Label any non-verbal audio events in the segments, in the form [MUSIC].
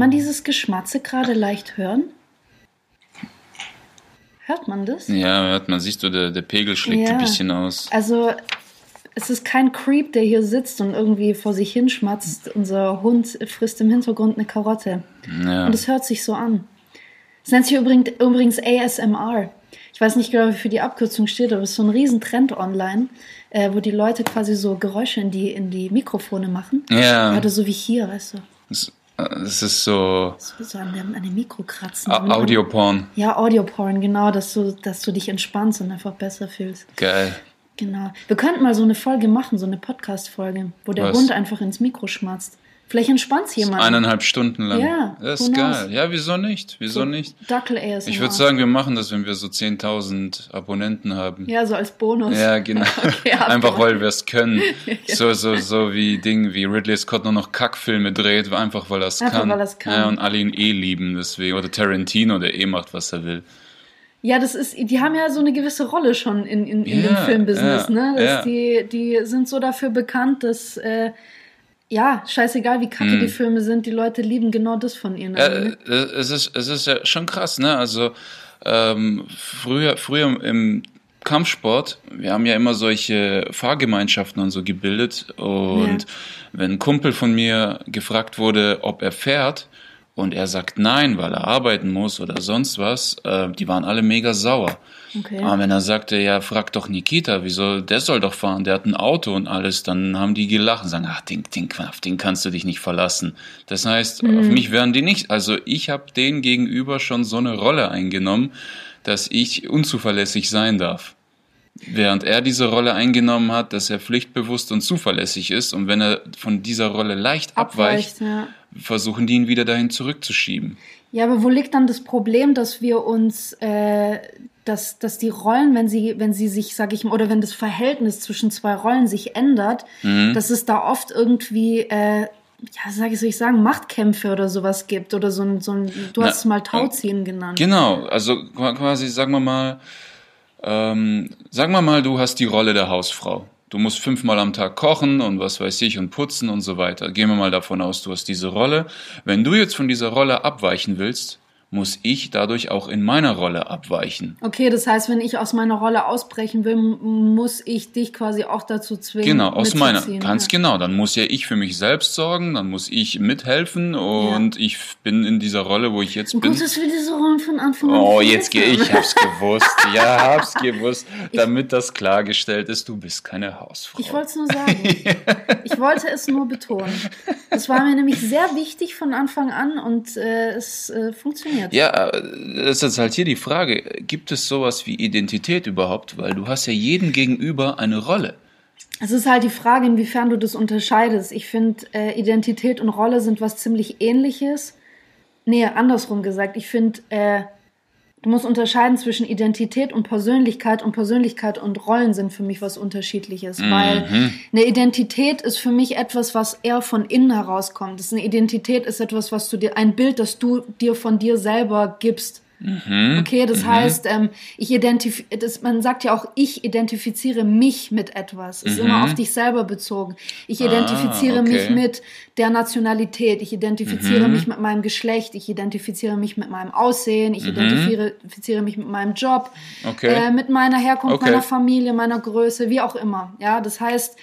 man dieses Geschmatze gerade leicht hören? Hört man das? Ja, hört man, siehst du, der, der Pegel schlägt Ja. ein bisschen aus. Also, es ist kein Creep, der hier sitzt und irgendwie vor sich hinschmatzt. Unser Hund frisst im Hintergrund eine Karotte. Ja. Und es hört sich so an. Es nennt sich übrigens, übrigens ASMR. Ich weiß nicht genau, wie für die Abkürzung steht, aber es ist so ein Riesentrend online, äh, wo die Leute quasi so Geräusche in die, in die Mikrofone machen. Ja. Oder so wie hier, weißt du. Es, es ist so So, so an, dem, an dem Mikro kratzen. Audioporn. Ja, Audioporn, genau, dass du, dass du dich entspannst und einfach besser fühlst. Geil. Genau. Wir könnten mal so eine Folge machen, so eine Podcast-Folge, wo der Was? Hund einfach ins Mikro schmatzt. Vielleicht entspannt jemand. Eineinhalb Stunden lang. Ja, Das ist knows? geil. Ja, wieso nicht? Wieso nicht? Dackel ASMR. Ich würde sagen, wir machen das, wenn wir so 10.000 Abonnenten haben. Ja, so als Bonus. Ja, genau. [LAUGHS] Okay, Einfach weil wir es können. [LAUGHS] So, so, so wie Ding, wie Ridley Scott nur noch Kackfilme dreht, einfach weil er es Einfach kann. weil kann. Ja, und alle ihn eh lieben, deswegen. Oder Tarantino, der eh macht, was er will. Ja, das ist, die haben ja so eine gewisse Rolle schon in, in, in dem Ja, Filmbusiness, ja, ne? Ja. die, die sind so dafür bekannt, dass, äh, ja, scheißegal wie kacke Hm. die Filme sind, die Leute lieben genau das von ihnen. Ja, ne? äh, es, ist, es ist ja schon krass, ne? Also ähm, früher, früher im Kampfsport, wir haben ja immer solche Fahrgemeinschaften und so gebildet. Und Ja. wenn ein Kumpel von mir gefragt wurde, ob er fährt, und er sagt nein, weil er arbeiten muss oder sonst was, äh, die waren alle mega sauer. Okay. Aber wenn er sagte, ja, frag doch Nikita, wieso, der soll doch fahren, der hat ein Auto und alles, dann haben die gelacht und sagen, ach, den, den, auf den kannst du dich nicht verlassen. Das heißt, auf mich wären die nicht. Also ich habe denen gegenüber schon so eine Rolle eingenommen, dass ich unzuverlässig sein darf. Während er diese Rolle eingenommen hat, dass er pflichtbewusst und zuverlässig ist und wenn er von dieser Rolle leicht abweicht, ja. Versuchen die ihn wieder dahin zurückzuschieben. Ja, aber wo liegt dann das Problem, dass wir uns, äh, dass, dass die Rollen, wenn sie, wenn sie sich, sag ich mal, oder wenn das Verhältnis zwischen zwei Rollen sich ändert, Mhm. dass es da oft irgendwie, äh, ja, sag ich, soll ich sagen, Machtkämpfe oder sowas gibt oder so ein, so ein du Na, hast es mal Tauziehen genannt. Genau, also qua- quasi, sagen wir mal, ähm, sagen wir mal, du hast die Rolle der Hausfrau. Du musst fünfmal am Tag kochen und was weiß ich und putzen und so weiter. Gehen wir mal davon aus, du hast diese Rolle. Wenn du jetzt von dieser Rolle abweichen willst, muss ich dadurch auch in meiner Rolle abweichen. Okay, das heißt, wenn ich aus meiner Rolle ausbrechen will, muss ich dich quasi auch dazu zwingen. Genau, aus meiner, ganz ja. genau. Dann muss ja ich für mich selbst sorgen, dann muss ich mithelfen und ich bin in dieser Rolle, wo ich jetzt bin. Gottes Willen, diese Rollen von Anfang an. Oh, jetzt gehe ich, hab's gewusst. [LAUGHS] Ja, hab's gewusst. Damit das klargestellt ist, du bist keine Hausfrau. Ich wollte es nur sagen. [LAUGHS] Ich wollte es nur betonen. Es war mir nämlich sehr wichtig von Anfang an und äh, es äh, funktioniert. ja, äh, das ist jetzt halt hier die Frage. Gibt es sowas wie Identität überhaupt? Weil du hast ja jedem gegenüber eine Rolle. Es ist halt die Frage, inwiefern du das unterscheidest. Ich finde, äh, Identität und Rolle sind was ziemlich ähnliches. Nee, andersrum gesagt. Ich finde, äh, du musst unterscheiden zwischen Identität und Persönlichkeit und Persönlichkeit und Rollen sind für mich was Unterschiedliches. Weil eine Identität ist für mich etwas, was eher von innen herauskommt. Das ist eine Identität ist etwas, was du dir, ein Bild, das du dir von dir selber gibst. Okay, das heißt, ähm, ich identif das, man sagt ja auch, ich identifiziere mich mit etwas. Ist immer auf dich selber bezogen. Ich identifiziere okay. mich mit der Nationalität. Ich identifiziere mich mit meinem Geschlecht. Ich identifiziere mich mit meinem Aussehen. Ich identifiziere mich mit meinem Job. Okay. Äh, mit meiner Herkunft, Okay. meiner Familie, meiner Größe, wie auch immer. Ja, das heißt,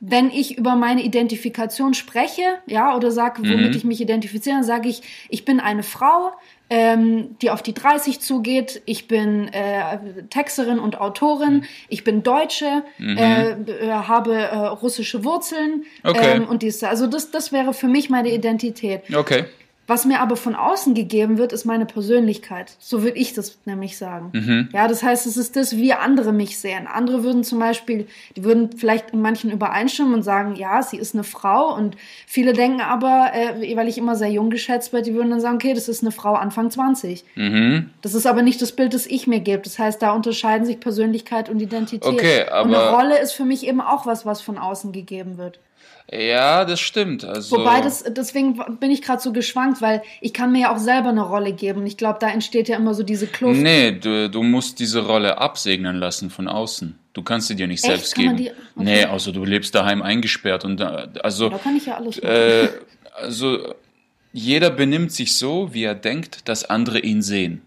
wenn ich über meine Identifikation spreche, ja, oder sage, womit ich mich identifiziere, dann sage ich, ich bin eine Frau, ähm, die auf die 30 zugeht. Ich bin äh, Texterin und Autorin. Ich bin Deutsche, äh, äh, habe äh, russische Wurzeln Okay. ähm, und dies. Also das, das wäre für mich meine Identität. Okay. Was mir aber von außen gegeben wird, ist meine Persönlichkeit. So würde ich das nämlich sagen. Mhm. Ja, das heißt, es ist das, wie andere mich sehen. Andere würden zum Beispiel, die würden vielleicht in manchen übereinstimmen und sagen, ja, sie ist eine Frau. Und viele denken aber, äh, weil ich immer sehr jung geschätzt werde, die würden dann sagen, okay, das ist eine Frau Anfang 20. Mhm. Das ist aber nicht das Bild, das ich mir gebe. Das heißt, da unterscheiden sich Persönlichkeit und Identität. Okay, und eine aber- Rolle ist für mich eben auch was, was von außen gegeben wird. Ja, das stimmt. Also, Wobei das, deswegen bin ich gerade so geschwankt, weil ich kann mir ja auch selber eine Rolle geben. Ich glaube, da entsteht ja immer so diese Kluft. Nee, du, du musst diese Rolle absegnen lassen von außen. Du kannst sie dir nicht Echt? selbst Kann geben. die- okay. Nee, also du lebst daheim eingesperrt und da, also Da kann ich ja alles machen. äh, also jeder benimmt sich so, wie er denkt, dass andere ihn sehen.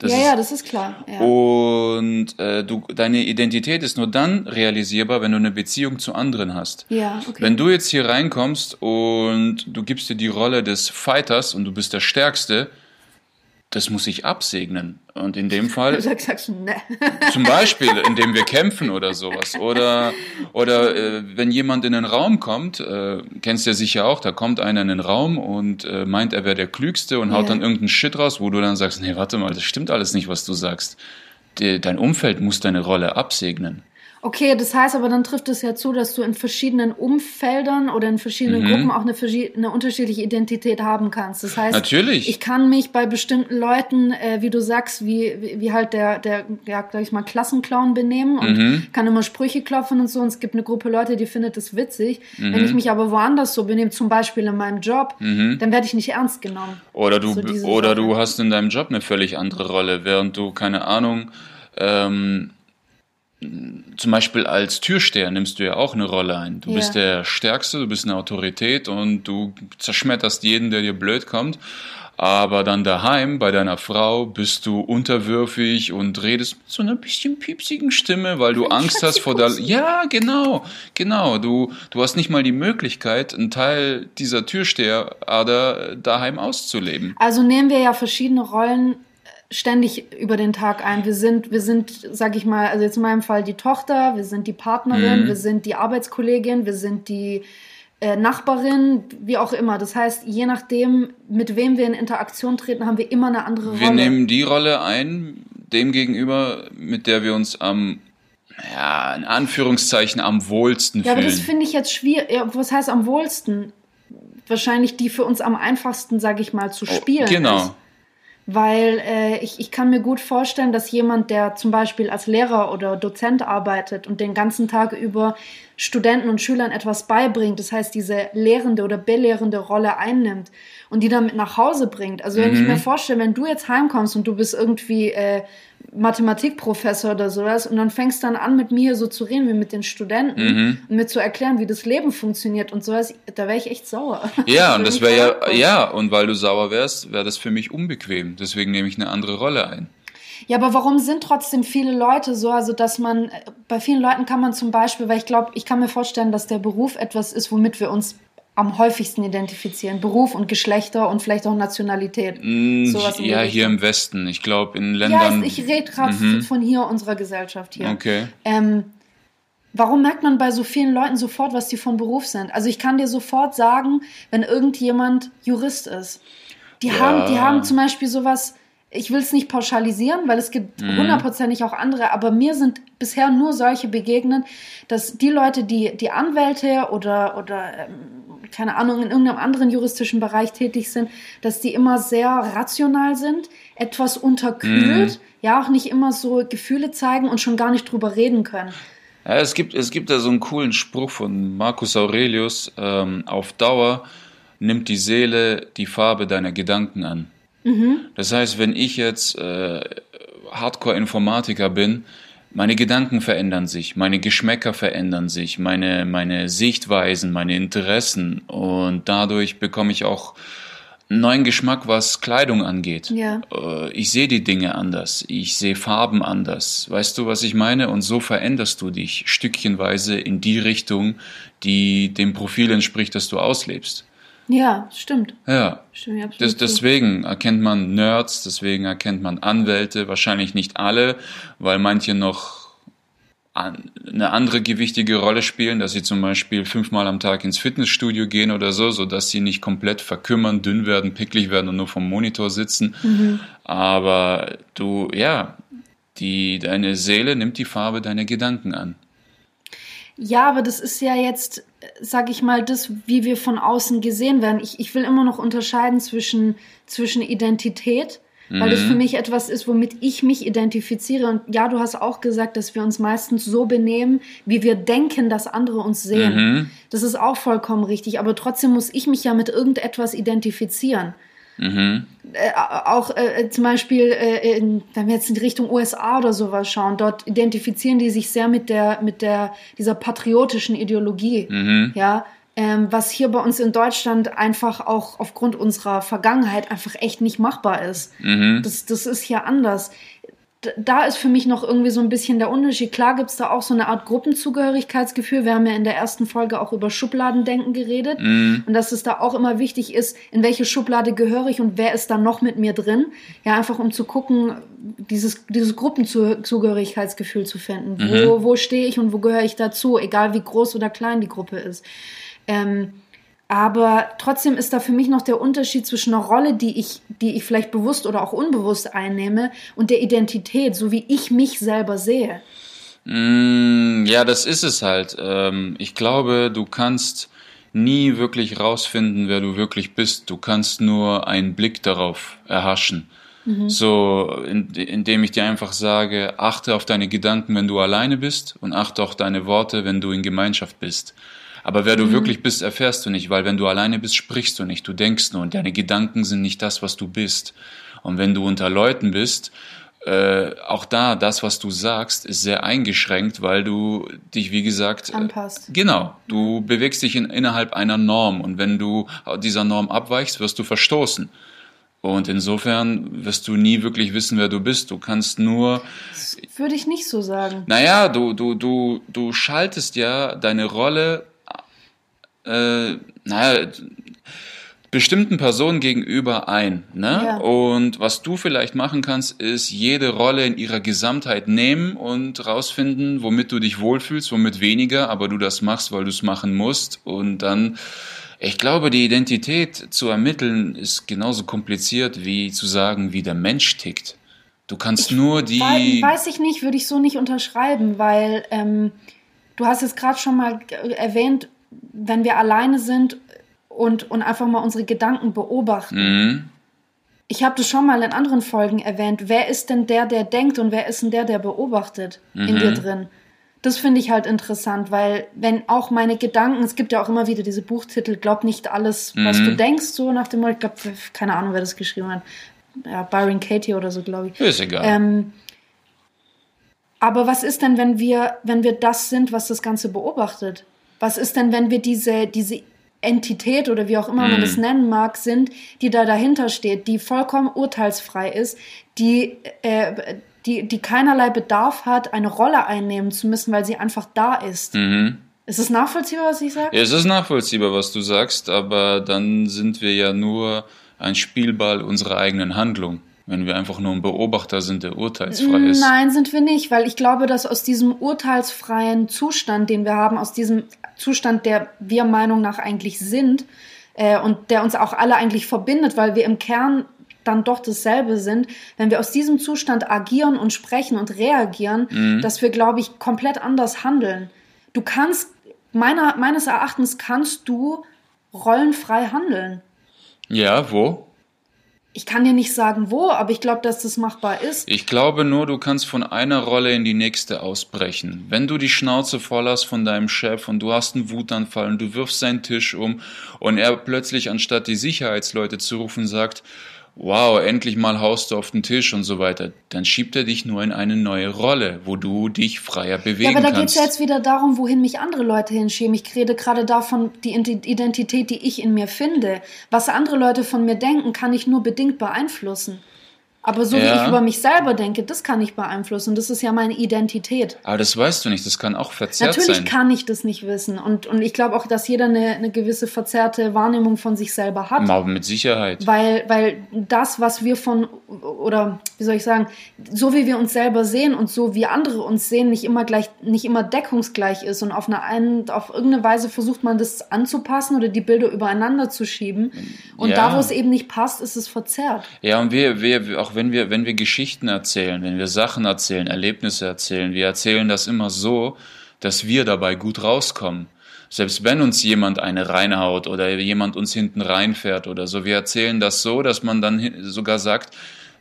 Das ja, ist, ja, das ist klar. Ja. Und äh, du, deine Identität ist nur dann realisierbar, wenn du eine Beziehung zu anderen hast. Ja, okay. Wenn du jetzt hier reinkommst und du gibst dir die Rolle des Fighters und du bist der Stärkste, das muss ich absegnen. Und in dem Fall. [LAUGHS] Sag, sagst du, ne. [LAUGHS] Zum Beispiel, indem wir kämpfen oder sowas. Oder, oder äh, wenn jemand in den Raum kommt, äh, kennst du ja sicher auch, da kommt einer in den Raum und äh, meint, er wäre der Klügste und haut ja. dann irgendeinen Shit raus, wo du dann sagst, nee, warte mal, das stimmt alles nicht, was du sagst. De, dein Umfeld muss deine Rolle absegnen. Okay, das heißt aber, dann trifft es ja zu, dass du in verschiedenen Umfeldern oder in verschiedenen mhm. Gruppen auch eine, eine, unterschiedliche Identität haben kannst. Das heißt, Natürlich. ich kann mich bei bestimmten Leuten, äh, wie du sagst, wie, wie, wie halt der, der, ja, sag ich mal, Klassenclown benehmen und mhm. kann immer Sprüche klopfen und so. Und es gibt eine Gruppe Leute, die findet das witzig. Mhm. Wenn ich mich aber woanders so benehme, zum Beispiel in meinem Job, mhm. dann werde ich nicht ernst genommen. Oder du, so oder du hast in deinem Job eine völlig andere Rolle, während du, keine Ahnung, ähm, zum Beispiel als Türsteher nimmst du ja auch eine Rolle ein. Du ja. bist der Stärkste, du bist eine Autorität und du zerschmetterst jeden, der dir blöd kommt. Aber dann daheim bei deiner Frau bist du unterwürfig und redest mit so einer bisschen piepsigen Stimme, weil du Angst hast vor der. Ja, genau, genau. Du, du hast nicht mal die Möglichkeit, einen Teil dieser Türsteherader daheim auszuleben. Also nehmen wir ja verschiedene Rollen ständig über den Tag ein. Wir sind, wir sind, sag ich mal, also jetzt in meinem Fall die Tochter, wir sind die Partnerin, mhm. wir sind die Arbeitskollegin, wir sind die äh, Nachbarin, wie auch immer. Das heißt, je nachdem, mit wem wir in Interaktion treten, haben wir immer eine andere Rolle. Wir nehmen die Rolle ein, dem gegenüber, mit der wir uns am ja, in Anführungszeichen am wohlsten ja, fühlen. Ja, aber das finde ich jetzt schwierig. Ja, was heißt am wohlsten? Wahrscheinlich die für uns am einfachsten, sag ich mal, zu oh, spielen. Oh, genau. Ist weil äh, ich, ich kann mir gut vorstellen, dass jemand, der zum Beispiel als Lehrer oder Dozent arbeitet und den ganzen Tag über Studenten und Schülern etwas beibringt, das heißt diese lehrende oder belehrende Rolle einnimmt und die damit nach Hause bringt. Also wenn mhm. ich mir vorstelle, wenn du jetzt heimkommst und du bist irgendwie äh, Mathematikprofessor oder sowas und dann fängst dann an, mit mir so zu reden wie mit den Studenten mhm. und mir zu erklären, wie das Leben funktioniert und sowas, da wäre ich echt sauer. Ja, [LAUGHS] und das wäre ja, ja, und weil du sauer wärst, wäre das für mich unbequem. Deswegen nehme ich eine andere Rolle ein. Ja, aber warum sind trotzdem viele Leute so, also dass man, bei vielen Leuten kann man zum Beispiel, weil ich glaube, ich kann mir vorstellen, dass der Beruf etwas ist, womit wir uns am häufigsten identifizieren? Beruf und Geschlechter und vielleicht auch Nationalität. Mm, ja, hier im Westen. Ich glaube, in Ländern. Ja, ich rede gerade mhm. von hier, unserer Gesellschaft hier. Okay. Ähm, warum merkt man bei so vielen Leuten sofort, was die von Beruf sind? Also ich kann dir sofort sagen, wenn irgendjemand Jurist ist. Die, ja. haben, die haben zum Beispiel sowas, ich will es nicht pauschalisieren, weil es gibt mhm. hundertprozentig auch andere, aber mir sind bisher nur solche begegnet, dass die Leute, die, die Anwälte oder, oder ähm, keine Ahnung, in irgendeinem anderen juristischen Bereich tätig sind, dass die immer sehr rational sind, etwas unterkühlt, mhm. ja, auch nicht immer so Gefühle zeigen und schon gar nicht drüber reden können. Ja, es gibt, es gibt da so einen coolen Spruch von Marcus Aurelius, ähm, auf Dauer nimmt die Seele die Farbe deiner Gedanken an. Mhm. Das heißt, wenn ich jetzt äh, Hardcore-Informatiker bin, meine Gedanken verändern sich, meine Geschmäcker verändern sich, meine, meine Sichtweisen, meine Interessen und dadurch bekomme ich auch einen neuen Geschmack, was Kleidung angeht. Ja. Äh, ich sehe die Dinge anders, ich sehe Farben anders. Weißt du, was ich meine? Und so veränderst du dich stückchenweise in die Richtung, die dem Profil entspricht, das du auslebst. Ja, stimmt. Ja. Stimmt, das, deswegen erkennt man Nerds, deswegen erkennt man Anwälte, wahrscheinlich nicht alle, weil manche noch eine andere gewichtige Rolle spielen, dass sie zum Beispiel fünfmal am Tag ins Fitnessstudio gehen oder so, so dass sie nicht komplett verkümmern, dünn werden, picklig werden und nur vom Monitor sitzen. Mhm. Aber du, ja, die, deine Seele nimmt die Farbe deiner Gedanken an. Ja, aber das ist ja jetzt, sag ich mal, das, wie wir von außen gesehen werden. Ich, ich will immer noch unterscheiden zwischen, zwischen Identität, weil mhm. das für mich etwas ist, womit ich mich identifiziere. Und ja, du hast auch gesagt, dass wir uns meistens so benehmen, wie wir denken, dass andere uns sehen. Mhm. Das ist auch vollkommen richtig. Aber trotzdem muss ich mich ja mit irgendetwas identifizieren. Mhm. Äh, auch äh, zum Beispiel, äh, in, wenn wir jetzt in die Richtung USA oder sowas schauen, dort identifizieren die sich sehr mit der, mit der, dieser patriotischen Ideologie. Mhm. Ja, ähm, was hier bei uns in Deutschland einfach auch aufgrund unserer Vergangenheit einfach echt nicht machbar ist. Mhm. Das, das ist hier anders. Da ist für mich noch irgendwie so ein bisschen der Unterschied. Klar gibt's da auch so eine Art Gruppenzugehörigkeitsgefühl. Wir haben ja in der ersten Folge auch über Schubladendenken geredet. Und dass es da auch immer wichtig ist, in welche Schublade gehöre ich und wer ist da noch mit mir drin. Ja, einfach um zu gucken, dieses, dieses Gruppenzugehörigkeitsgefühl zu finden. Wo, wo stehe ich und wo gehöre ich dazu, egal wie groß oder klein die Gruppe ist. Ähm, aber trotzdem ist da für mich noch der Unterschied zwischen einer Rolle, die ich, die ich vielleicht bewusst oder auch unbewusst einnehme, und der Identität, so wie ich mich selber sehe. Mm, Ja, das ist es halt. Ähm, Ich glaube, du kannst nie wirklich rausfinden, wer du wirklich bist. Du kannst nur einen Blick darauf erhaschen. So, in, indem ich dir einfach sage, achte auf deine Gedanken, wenn du alleine bist und achte auf deine Worte, wenn du in Gemeinschaft bist. Aber wer du wirklich bist, erfährst du nicht, weil wenn du alleine bist, sprichst du nicht, du denkst nur und deine Gedanken sind nicht das, was du bist. Und wenn du unter Leuten bist, äh, auch da, das, was du sagst, ist sehr eingeschränkt, weil du dich, wie gesagt, äh, Anpasst. Genau, du bewegst dich in, innerhalb einer Norm und wenn du dieser Norm abweichst, wirst du verstoßen. Und insofern wirst du nie wirklich wissen, wer du bist. Du kannst nur, Würde ich nicht so sagen. naja, du, du, du, du schaltest ja deine Rolle, äh, naja, bestimmten Personen gegenüber ein. Ne? Ja. Und was du vielleicht machen kannst, ist jede Rolle in ihrer Gesamtheit nehmen und rausfinden, womit du dich wohlfühlst, womit weniger, aber du das machst, weil du es machen musst. Und dann, ich glaube, die Identität zu ermitteln ist genauso kompliziert wie zu sagen, wie der Mensch tickt. Du kannst nur die. Wei- Weiß ich nicht, würde ich so nicht unterschreiben, weil ähm, du hast es gerade schon mal erwähnt, wenn wir alleine sind und, und einfach mal unsere Gedanken beobachten. Mhm. Ich habe das schon mal in anderen Folgen erwähnt. Wer ist denn der, der denkt und wer ist denn der, der beobachtet in dir drin? Das finde ich halt interessant, weil wenn auch meine Gedanken, es gibt ja auch immer wieder diese Buchtitel, glaub nicht alles, was du denkst, so nach dem Motto, ich glaube, keine Ahnung, wer das geschrieben hat. Ja, Byron Katie oder so, glaube ich. Ist egal. Ähm, aber was ist denn, wenn wir, wenn wir das sind, was das Ganze beobachtet? Was ist denn, wenn wir diese, diese Entität oder wie auch immer man das nennen mag, sind, die da dahinter steht, die vollkommen urteilsfrei ist, die, äh, die, die keinerlei Bedarf hat, eine Rolle einnehmen zu müssen, weil sie einfach da ist. Mhm. Ist es nachvollziehbar, was ich sage? Ja, es ist nachvollziehbar, was du sagst, aber dann sind wir ja nur ein Spielball unserer eigenen Handlung, wenn wir einfach nur ein Beobachter sind, der urteilsfrei ist. Nein, sind wir nicht, weil ich glaube, dass aus diesem urteilsfreien Zustand, den wir haben, aus diesem Zustand, der wir Meinung nach eigentlich sind äh, und der uns auch alle eigentlich verbindet, weil wir im Kern dann doch dasselbe sind, wenn wir aus diesem Zustand agieren und sprechen und reagieren, dass wir, glaube ich, komplett anders handeln. Du kannst, meiner, meines Erachtens kannst du rollenfrei handeln. Ja, wo? Ich kann dir nicht sagen, wo, aber ich glaube, dass das machbar ist. Ich glaube nur, du kannst von einer Rolle in die nächste ausbrechen. Wenn du die Schnauze voll hast von deinem Chef und du hast einen Wutanfall und du wirfst seinen Tisch um und er plötzlich anstatt die Sicherheitsleute zu rufen sagt, wow, endlich mal haust du auf den Tisch und so weiter, dann schiebt er dich nur in eine neue Rolle, wo du dich freier bewegen Ja, aber da geht kannst. es ja jetzt wieder darum, wohin mich andere Leute hinschieben. Ich rede gerade davon, die Ident- Identität, die ich in mir finde. Was andere Leute von mir denken, kann ich nur bedingt beeinflussen. Aber so wie Ja. ich über mich selber denke, das kann ich beeinflussen. Das ist ja meine Identität. aber das weißt du nicht, das kann auch verzerrt Natürlich sein. kann ich das nicht wissen. Und, und ich glaube auch, dass jeder eine, eine gewisse verzerrte Wahrnehmung von sich selber hat. Aber mit Sicherheit. Weil, weil das, was wir von, oder wie soll ich sagen, so wie wir uns selber sehen und so wie andere uns sehen, nicht immer gleich, nicht immer deckungsgleich ist. Und auf eine einen, auf irgendeine Weise versucht man das anzupassen oder die Bilder übereinander zu schieben. Und Ja. da, wo es eben nicht passt, ist es verzerrt. Ja, und wir, wir, auch wenn wir, wenn wir Geschichten erzählen, wenn wir Sachen erzählen, Erlebnisse erzählen, wir erzählen das immer so, dass wir dabei gut rauskommen. Selbst wenn uns jemand eine reinhaut oder jemand uns hinten reinfährt oder so, wir erzählen das so, dass man dann sogar sagt,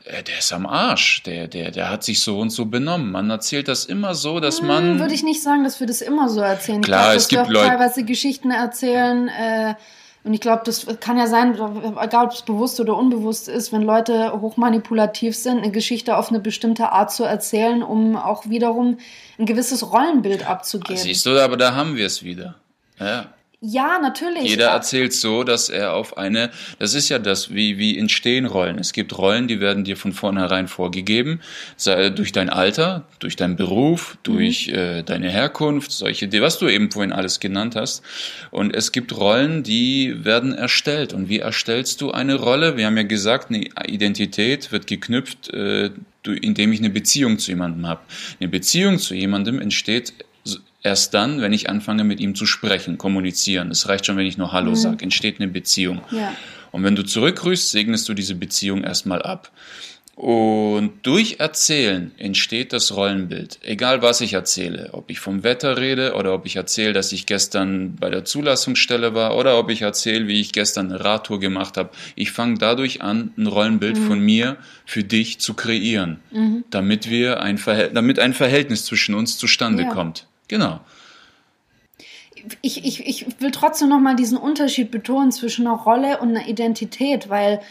äh, der ist am Arsch, der, der, der hat sich so und so benommen. Man erzählt das immer so, dass man. Hm, Würde ich nicht sagen, dass wir das immer so erzählen. Klar, ich glaub, es gibt wir auch Leute- teilweise Geschichten erzählen. Äh, und ich glaube, das kann ja sein, egal ob es bewusst oder unbewusst ist, wenn Leute hochmanipulativ sind, eine Geschichte auf eine bestimmte Art zu erzählen, um auch wiederum ein gewisses Rollenbild abzugeben. Siehst du, aber da haben wir es wieder. Ja. Ja, natürlich. Jeder erzählt so, dass er auf eine, das ist ja das, wie, wie entstehen Rollen. Es gibt Rollen, die werden dir von vornherein vorgegeben, sei durch dein Alter, durch deinen Beruf, durch mhm. äh, deine Herkunft, solche, was du eben vorhin alles genannt hast. Und es gibt Rollen, die werden erstellt. Und wie erstellst du eine Rolle? Wir haben ja gesagt, eine Identität wird geknüpft, äh, indem ich eine Beziehung zu jemandem habe. Eine Beziehung zu jemandem entsteht erst dann, wenn ich anfange, mit ihm zu sprechen, kommunizieren. Es reicht schon, wenn ich nur Hallo mhm. sage, entsteht eine Beziehung. Ja. Und wenn du zurückgrüßt, segnest du diese Beziehung erstmal ab. Und durch Erzählen entsteht das Rollenbild. Egal was ich erzähle, ob ich vom Wetter rede oder ob ich erzähle, dass ich gestern bei der Zulassungsstelle war oder ob ich erzähle, wie ich gestern eine Radtour gemacht habe. Ich fange dadurch an, ein Rollenbild mhm. von mir für dich zu kreieren, mhm. damit wir ein Verhält damit ein Verhältnis zwischen uns zustande ja. kommt. Genau. Ich, ich, ich will trotzdem nochmal diesen Unterschied betonen zwischen einer Rolle und einer Identität, weil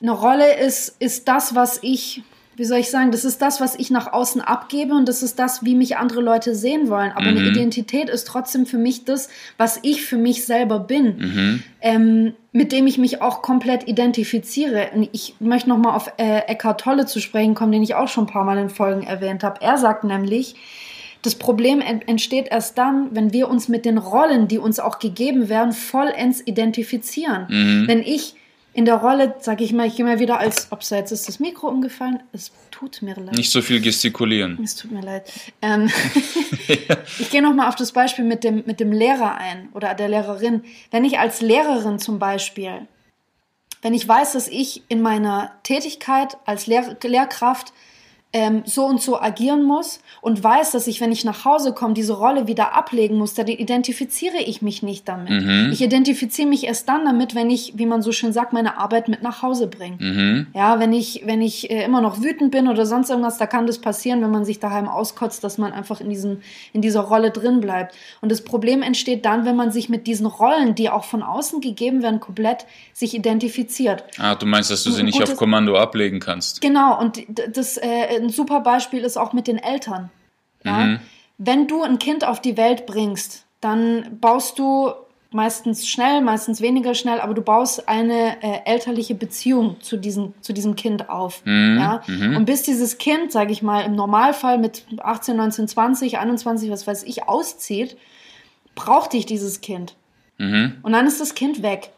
eine Rolle ist, ist das, was ich, wie soll ich sagen, das ist das, was ich nach außen abgebe und das ist das, wie mich andere Leute sehen wollen. Aber mhm. eine Identität ist trotzdem für mich das, was ich für mich selber bin, mhm. ähm, mit dem ich mich auch komplett identifiziere. Und ich möchte nochmal auf äh, Eckhart Tolle zu sprechen kommen, den ich auch schon ein paar Mal in Folgen erwähnt habe. Er sagt nämlich, das Problem entsteht erst dann, wenn wir uns mit den Rollen, die uns auch gegeben werden, vollends identifizieren. Mhm. Wenn ich in der Rolle, sage ich mal, ich gehe mal wieder als, ob jetzt ist das Mikro umgefallen, es tut mir leid. Nicht so viel gestikulieren. Es tut mir leid. Ähm, ja. [LAUGHS] Ich gehe nochmal auf das Beispiel mit dem, mit dem Lehrer ein oder der Lehrerin. Wenn ich als Lehrerin zum Beispiel, wenn ich weiß, dass ich in meiner Tätigkeit als Lehr Lehrkraft ähm, so und so agieren muss und weiß, dass ich, wenn ich nach Hause komme, diese Rolle wieder ablegen muss, dann identifiziere ich mich nicht damit. Mhm. Ich identifiziere mich erst dann damit, wenn ich, wie man so schön sagt, meine Arbeit mit nach Hause bringe. Mhm. Ja, wenn ich, wenn ich äh, immer noch wütend bin oder sonst irgendwas, da kann das passieren, wenn man sich daheim auskotzt, dass man einfach in diesen, in dieser Rolle drin bleibt. Und das Problem entsteht dann, wenn man sich mit diesen Rollen, die auch von außen gegeben werden, komplett sich identifiziert. Ah, du meinst, dass du sie nicht auf Kommando ablegen kannst? Genau, und das, äh, ein super Beispiel ist auch mit den Eltern. Ja? Mhm. Wenn du ein Kind auf die Welt bringst, dann baust du meistens schnell, meistens weniger schnell, aber du baust eine äh, elterliche Beziehung zu diesem, zu diesem Kind auf. Mhm. Ja? Mhm. Und bis dieses Kind, sage ich mal, im Normalfall mit 18, 19, 20, 21, was weiß ich, auszieht, braucht dich dieses Kind. Mhm. Und dann ist das Kind weg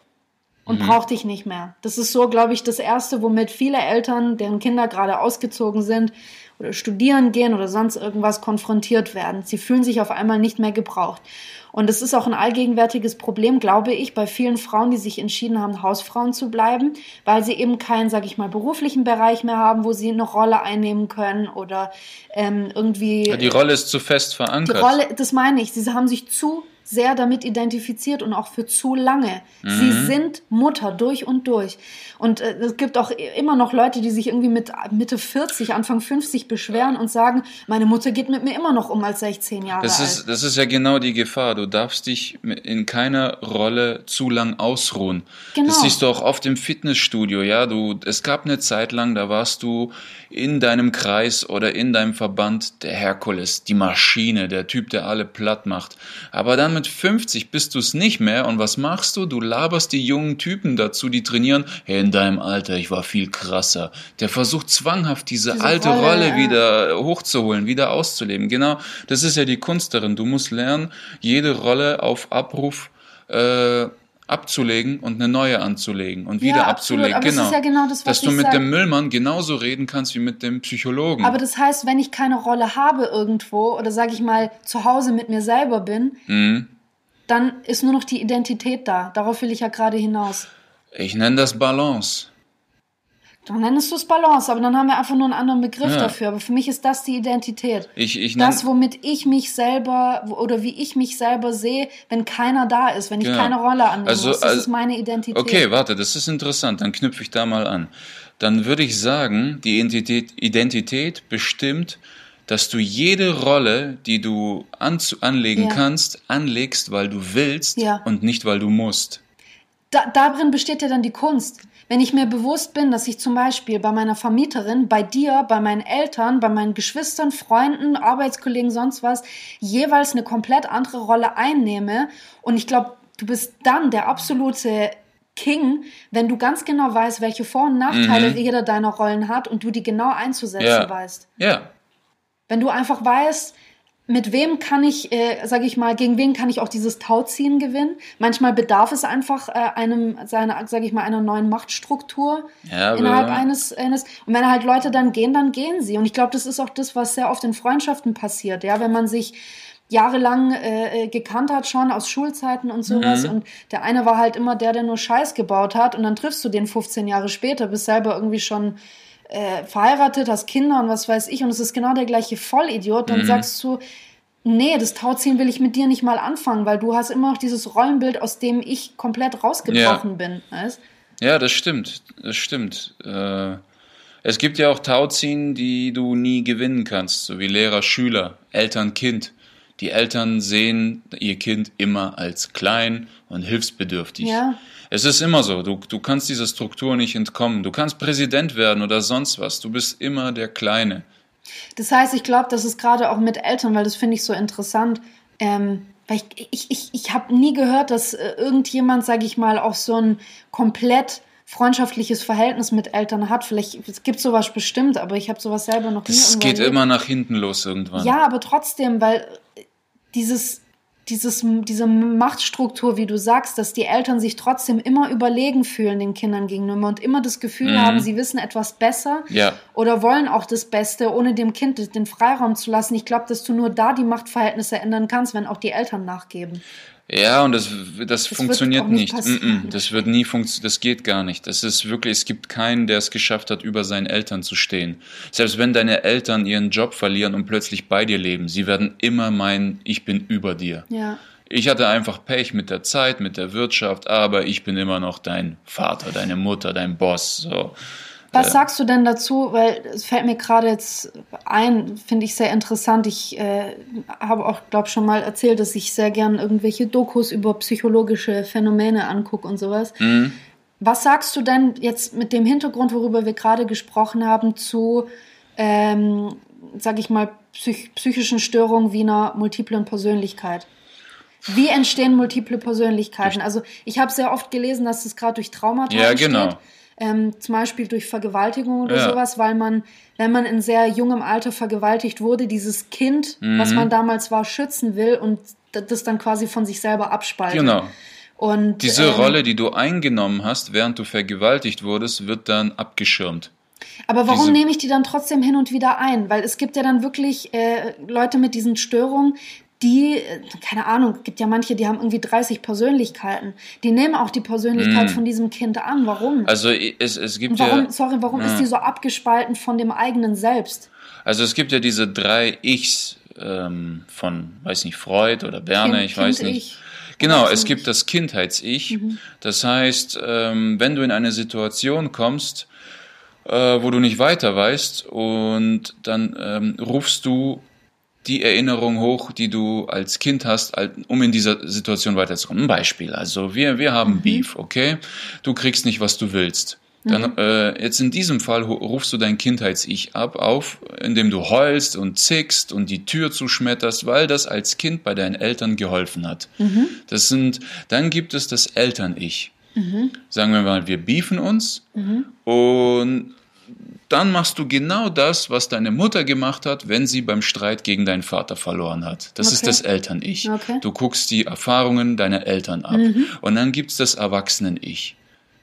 und mhm. braucht dich nicht mehr. Das ist so, glaube ich, das Erste, womit viele Eltern, deren Kinder gerade ausgezogen sind oder studieren gehen oder sonst irgendwas konfrontiert werden. Sie fühlen sich auf einmal nicht mehr gebraucht. Und es ist auch ein allgegenwärtiges Problem, glaube ich, bei vielen Frauen, die sich entschieden haben, Hausfrauen zu bleiben, weil sie eben keinen, sage ich mal, beruflichen Bereich mehr haben, wo sie eine Rolle einnehmen können oder ähm, irgendwie. Ja, die Rolle ist zu fest verankert. Die Rolle, das meine ich. Sie haben sich zu sehr damit identifiziert und auch für zu lange. Mhm. Sie sind Mutter durch und durch. Und äh, es gibt auch immer noch Leute, die sich irgendwie mit Mitte 40, Anfang 50 beschweren und sagen, meine Mutter geht mit mir immer noch um als 16 Jahre das ist, alt. Das ist ja genau die Gefahr. Du darfst dich in keiner Rolle zu lang ausruhen. Genau. Das siehst du auch oft im Fitnessstudio. Ja, du, es gab eine Zeit lang, da warst du in deinem Kreis oder in deinem Verband der Herkules, die Maschine, der Typ, der alle platt macht. Aber dann mit 50 bist du es nicht mehr und was machst du? Du laberst die jungen Typen dazu, die trainieren. Hey, in deinem Alter, ich war viel krasser. Der versucht zwanghaft diese, diese alte Rolle, Rolle ja. wieder hochzuholen, wieder auszuleben. Genau, das ist ja die Kunst darin. Du musst lernen, jede Rolle auf Abruf äh, abzulegen und eine neue anzulegen und wieder ja, abzulegen. genau. Ja genau das, Dass du mit sag. dem Müllmann genauso reden kannst wie mit dem Psychologen. Aber das heißt, wenn ich keine Rolle habe irgendwo oder sage ich mal zu Hause mit mir selber bin, mhm. dann ist nur noch die Identität da. Darauf will ich ja gerade hinaus. Ich nenne das Balance. Dann nennst du es Balance, aber dann haben wir einfach nur einen anderen Begriff ja. dafür. Aber für mich ist das die Identität. Ich, ich das, womit ich mich selber oder wie ich mich selber sehe, wenn keiner da ist, wenn ich genau. keine Rolle annehme. Also, das also, ist meine Identität. Okay, warte, das ist interessant. Dann knüpfe ich da mal an. Dann würde ich sagen, die Identität, Identität bestimmt, dass du jede Rolle, die du anlegen ja. kannst, anlegst, weil du willst ja. und nicht, weil du musst. Da, darin besteht ja dann die Kunst. Wenn ich mir bewusst bin, dass ich zum Beispiel bei meiner Vermieterin, bei dir, bei meinen Eltern, bei meinen Geschwistern, Freunden, Arbeitskollegen, sonst was, jeweils eine komplett andere Rolle einnehme und ich glaube, du bist dann der absolute King, wenn du ganz genau weißt, welche Vor- und Nachteile mhm. jeder deiner Rollen hat und du die genau einzusetzen ja. weißt. Ja. Wenn du einfach weißt, mit wem kann ich, äh, sage ich mal, gegen wen kann ich auch dieses Tauziehen gewinnen? Manchmal bedarf es einfach äh, einem, seiner, sage ich mal, einer neuen Machtstruktur ja, innerhalb eines, eines. Und wenn halt Leute dann gehen, dann gehen sie. Und ich glaube, das ist auch das, was sehr oft in Freundschaften passiert. Ja, wenn man sich jahrelang äh, äh gekannt hat schon aus Schulzeiten und sowas mhm. und der eine war halt immer der, der nur Scheiß gebaut hat und dann triffst du den 15 Jahre später, bist selber irgendwie schon äh, verheiratet, hast Kinder und was weiß ich und es ist genau der gleiche Vollidiot, dann mhm. sagst du, nee, das Tauziehen will ich mit dir nicht mal anfangen, weil du hast immer noch dieses Rollenbild, aus dem ich komplett rausgebrochen ja. bin. Weißt? Ja, das stimmt, das stimmt. Äh, es gibt ja auch Tauziehen, die du nie gewinnen kannst, so wie Lehrer, Schüler, Eltern, Kind. Die Eltern sehen ihr Kind immer als klein und hilfsbedürftig. Ja. Es ist immer so, du, du kannst dieser Struktur nicht entkommen. Du kannst Präsident werden oder sonst was. Du bist immer der Kleine. Das heißt, ich glaube, das ist gerade auch mit Eltern, weil das finde ich so interessant. Ähm, weil ich, ich, ich, ich habe nie gehört, dass äh, irgendjemand, sage ich mal, auch so ein komplett freundschaftliches Verhältnis mit Eltern hat. Vielleicht es gibt sowas bestimmt, aber ich habe sowas selber noch nie. Es geht immer nach hinten los irgendwann. Ja, aber trotzdem, weil dieses dieses, diese Machtstruktur, wie du sagst, dass die Eltern sich trotzdem immer überlegen fühlen den Kindern gegenüber und immer das Gefühl mhm. haben, sie wissen etwas besser ja. oder wollen auch das Beste, ohne dem Kind den Freiraum zu lassen. Ich glaube, dass du nur da die Machtverhältnisse ändern kannst, wenn auch die Eltern nachgeben. Ja, und das, das, das funktioniert nicht. nicht. Das wird nie funktionieren. Das geht gar nicht. Das ist wirklich, es gibt keinen, der es geschafft hat, über seinen Eltern zu stehen. Selbst wenn deine Eltern ihren Job verlieren und plötzlich bei dir leben, sie werden immer meinen, ich bin über dir. Ja. Ich hatte einfach Pech mit der Zeit, mit der Wirtschaft, aber ich bin immer noch dein Vater, deine Mutter, dein Boss. So. Was sagst du denn dazu? Weil es fällt mir gerade jetzt ein, finde ich sehr interessant. Ich äh, habe auch, glaube schon mal erzählt, dass ich sehr gern irgendwelche Dokus über psychologische Phänomene angucke und sowas. Mhm. Was sagst du denn jetzt mit dem Hintergrund, worüber wir gerade gesprochen haben, zu, ähm, sag ich mal, psych psychischen Störungen wie einer multiplen Persönlichkeit? Wie entstehen multiple Persönlichkeiten? Also ich habe sehr oft gelesen, dass das gerade durch Traumata ja, entsteht. Genau ähm, zum Beispiel durch Vergewaltigung oder ja. sowas, weil man, wenn man in sehr jungem Alter vergewaltigt wurde, dieses Kind, mhm. was man damals war, schützen will und das dann quasi von sich selber abspaltet. Genau. Und, Diese ähm, Rolle, die du eingenommen hast, während du vergewaltigt wurdest, wird dann abgeschirmt. Aber warum Diese nehme ich die dann trotzdem hin und wieder ein? Weil es gibt ja dann wirklich äh, Leute mit diesen Störungen, die, keine Ahnung, gibt ja manche, die haben irgendwie 30 Persönlichkeiten. Die nehmen auch die Persönlichkeit mm. von diesem Kind an. Warum? Also es, es gibt warum, ja. Sorry, warum ja. ist die so abgespalten von dem eigenen Selbst? Also es gibt ja diese drei Ichs ähm, von, weiß nicht, Freud oder Berner, kind, ich weiß kind nicht. Ich. Genau, es gibt das Kindheits-Ich. Mhm. Das heißt, ähm, wenn du in eine Situation kommst, äh, wo du nicht weiter weißt und dann ähm, rufst du die Erinnerung hoch, die du als Kind hast, um in dieser Situation weiterzukommen. Ein Beispiel. Also wir, wir haben mhm. Beef, okay? Du kriegst nicht, was du willst. Dann mhm. äh, jetzt in diesem Fall rufst du dein Kindheits-Ich ab auf, indem du heulst und zickst und die Tür zuschmetterst, weil das als Kind bei deinen Eltern geholfen hat. Mhm. Das sind, dann gibt es das Eltern-Ich. Mhm. Sagen wir mal, wir beefen uns mhm. und dann machst du genau das, was deine Mutter gemacht hat, wenn sie beim Streit gegen deinen Vater verloren hat. Das okay. ist das Eltern-Ich. Okay. Du guckst die Erfahrungen deiner Eltern ab. Mhm. Und dann gibt's das Erwachsenen-Ich.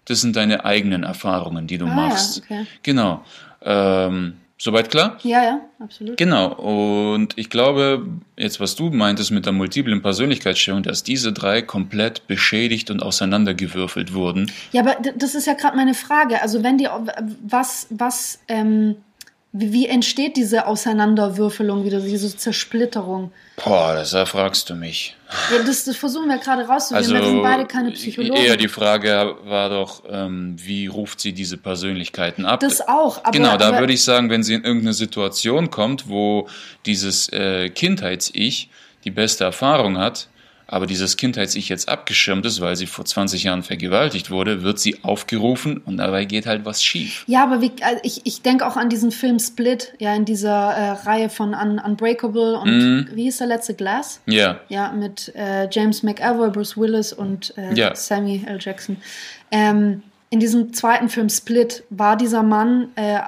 Das sind deine eigenen Erfahrungen, die du ah, machst. Ja, okay. Genau. Ähm, Soweit klar? Ja, ja, absolut. Genau. Und ich glaube, jetzt was du meintest mit der multiplen Persönlichkeitsstörung, dass diese drei komplett beschädigt und auseinandergewürfelt wurden. Ja, aber das ist ja gerade meine Frage. Also wenn die, was, was, ähm, wie, wie entsteht diese Auseinanderwürfelung wieder, diese Zersplitterung? Boah, das fragst du mich. Ja, das, das versuchen wir gerade rauszufinden. Also, wir sind beide keine Psychologen. Eher die Frage war doch, ähm, wie ruft sie diese Persönlichkeiten ab? Das auch. Aber, genau, da aber, würde ich sagen, wenn sie in irgendeine Situation kommt, wo dieses äh, Kindheits-Ich die beste Erfahrung hat, aber dieses Kindheits-Ich jetzt abgeschirmt ist, weil sie vor 20 Jahren vergewaltigt wurde, wird sie aufgerufen und dabei geht halt was schief. Ja, aber wie, also ich, ich denke auch an diesen Film Split, ja, in dieser äh, Reihe von Un Unbreakable und Mhm. wie hieß der letzte Glass? Ja, Ja, mit äh, James McAvoy, Bruce Willis und äh, Ja. Samuel L. Jackson. Ähm, in diesem zweiten Film Split war dieser Mann, äh,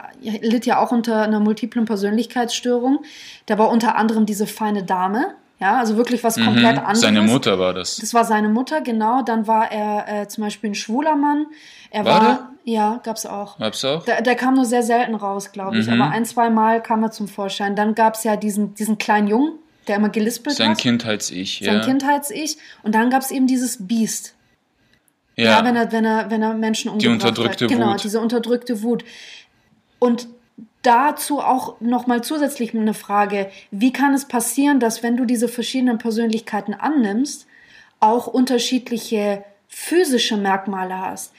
litt ja auch unter einer multiplen Persönlichkeitsstörung. Der war unter anderem diese feine Dame. Ja, also wirklich was komplett anderes. Mhm. seine Mutter war das. Das war seine Mutter, genau. Dann war er äh, zum Beispiel ein schwuler Mann. Er War war, ja, gab's auch. Hab's auch? Der, der kam nur sehr selten raus, glaube ich. Mhm. Aber ein, zwei Mal kam er zum Vorschein. Dann gab's ja diesen, diesen kleinen Jungen, der immer gelispelt Sein hat. Kindheits-Ich, sein ja. Kindheits-Ich. Und dann gab's eben dieses Biest. Ja, ja. wenn er, wenn er, wenn er Menschen umgebracht unterdrückte hat. Genau, Wut. diese unterdrückte Wut. Und dazu auch nochmal zusätzlich eine Frage, wie kann es passieren, dass wenn du diese verschiedenen Persönlichkeiten annimmst, auch unterschiedliche physische Merkmale hast?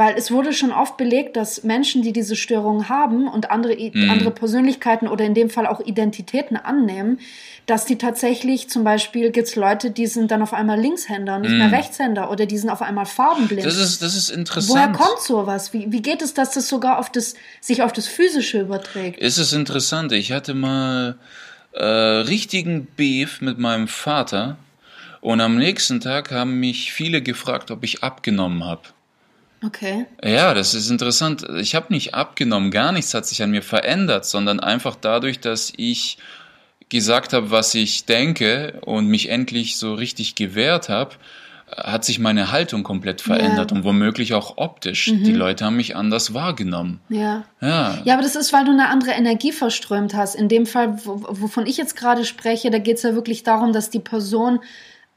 Weil es wurde schon oft belegt, dass Menschen, die diese Störung haben und andere, Mhm. andere Persönlichkeiten oder in dem Fall auch Identitäten annehmen, dass die tatsächlich, zum Beispiel gibt es Leute, die sind dann auf einmal Linkshänder und nicht mehr Rechtshänder oder die sind auf einmal farbenblind. Mhm. Das ist, das ist Woher interessant. kommt sowas? Wie, wie geht es, dass das sogar auf das, sich auf das Physische überträgt? Ist es interessant. Ich hatte mal äh, richtigen Beef mit meinem Vater und am nächsten Tag haben mich viele gefragt, ob ich abgenommen habe. Okay. Ja, das ist interessant. Ich habe nicht abgenommen, gar nichts hat sich an mir verändert, sondern einfach dadurch, dass ich gesagt habe, was ich denke und mich endlich so richtig gewehrt habe, hat sich meine Haltung komplett verändert Ja. und womöglich auch optisch. Die Leute haben mich anders wahrgenommen. Ja. Ja. Ja, aber das ist, weil du eine andere Energie verströmt hast. In dem Fall, wo- wovon ich jetzt gerade spreche, da geht es ja wirklich darum, dass die Person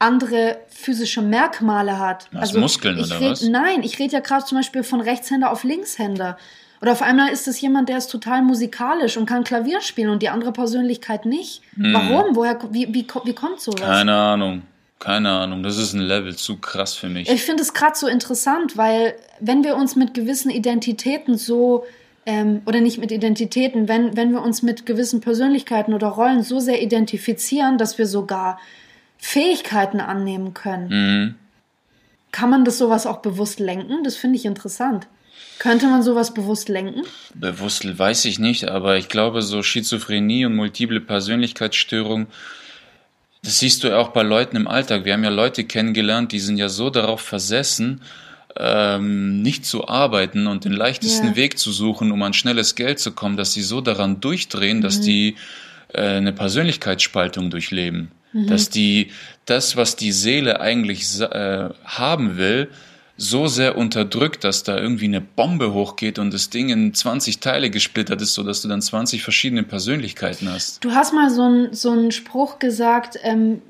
andere physische Merkmale hat. Also Was, Muskeln oder red, was? Nein, ich rede ja gerade zum Beispiel von Rechtshänder auf Linkshänder. Oder auf einmal ist es jemand, der ist total musikalisch und kann Klavier spielen und die andere Persönlichkeit nicht. Warum? Woher, wie, wie, wie kommt sowas? Hm. Keine Ahnung. Keine Ahnung. Das ist ein Level zu krass für mich. Ich finde es gerade so interessant, weil wenn wir uns mit gewissen Identitäten so, ähm, oder nicht mit Identitäten, wenn, wenn wir uns mit gewissen Persönlichkeiten oder Rollen so sehr identifizieren, dass wir sogar Fähigkeiten annehmen können, Mhm. kann man das sowas auch bewusst lenken? Das finde ich interessant. Könnte man sowas bewusst lenken? Bewusst weiß ich nicht, aber ich glaube, so Schizophrenie und multiple Persönlichkeitsstörung, das siehst du auch bei Leuten im Alltag. Wir haben ja Leute kennengelernt, die sind ja so darauf versessen, ähm, nicht zu arbeiten und den leichtesten Ja. Weg zu suchen, um an schnelles Geld zu kommen, dass sie so daran durchdrehen, dass die äh, eine Persönlichkeitsspaltung durchleben. Dass die das, was die Seele eigentlich äh, haben will, so sehr unterdrückt, dass da irgendwie eine Bombe hochgeht und das Ding in 20 Teile gesplittert ist, sodass du dann 20 verschiedene Persönlichkeiten hast. Du hast mal so einen so einen Spruch gesagt, ähm,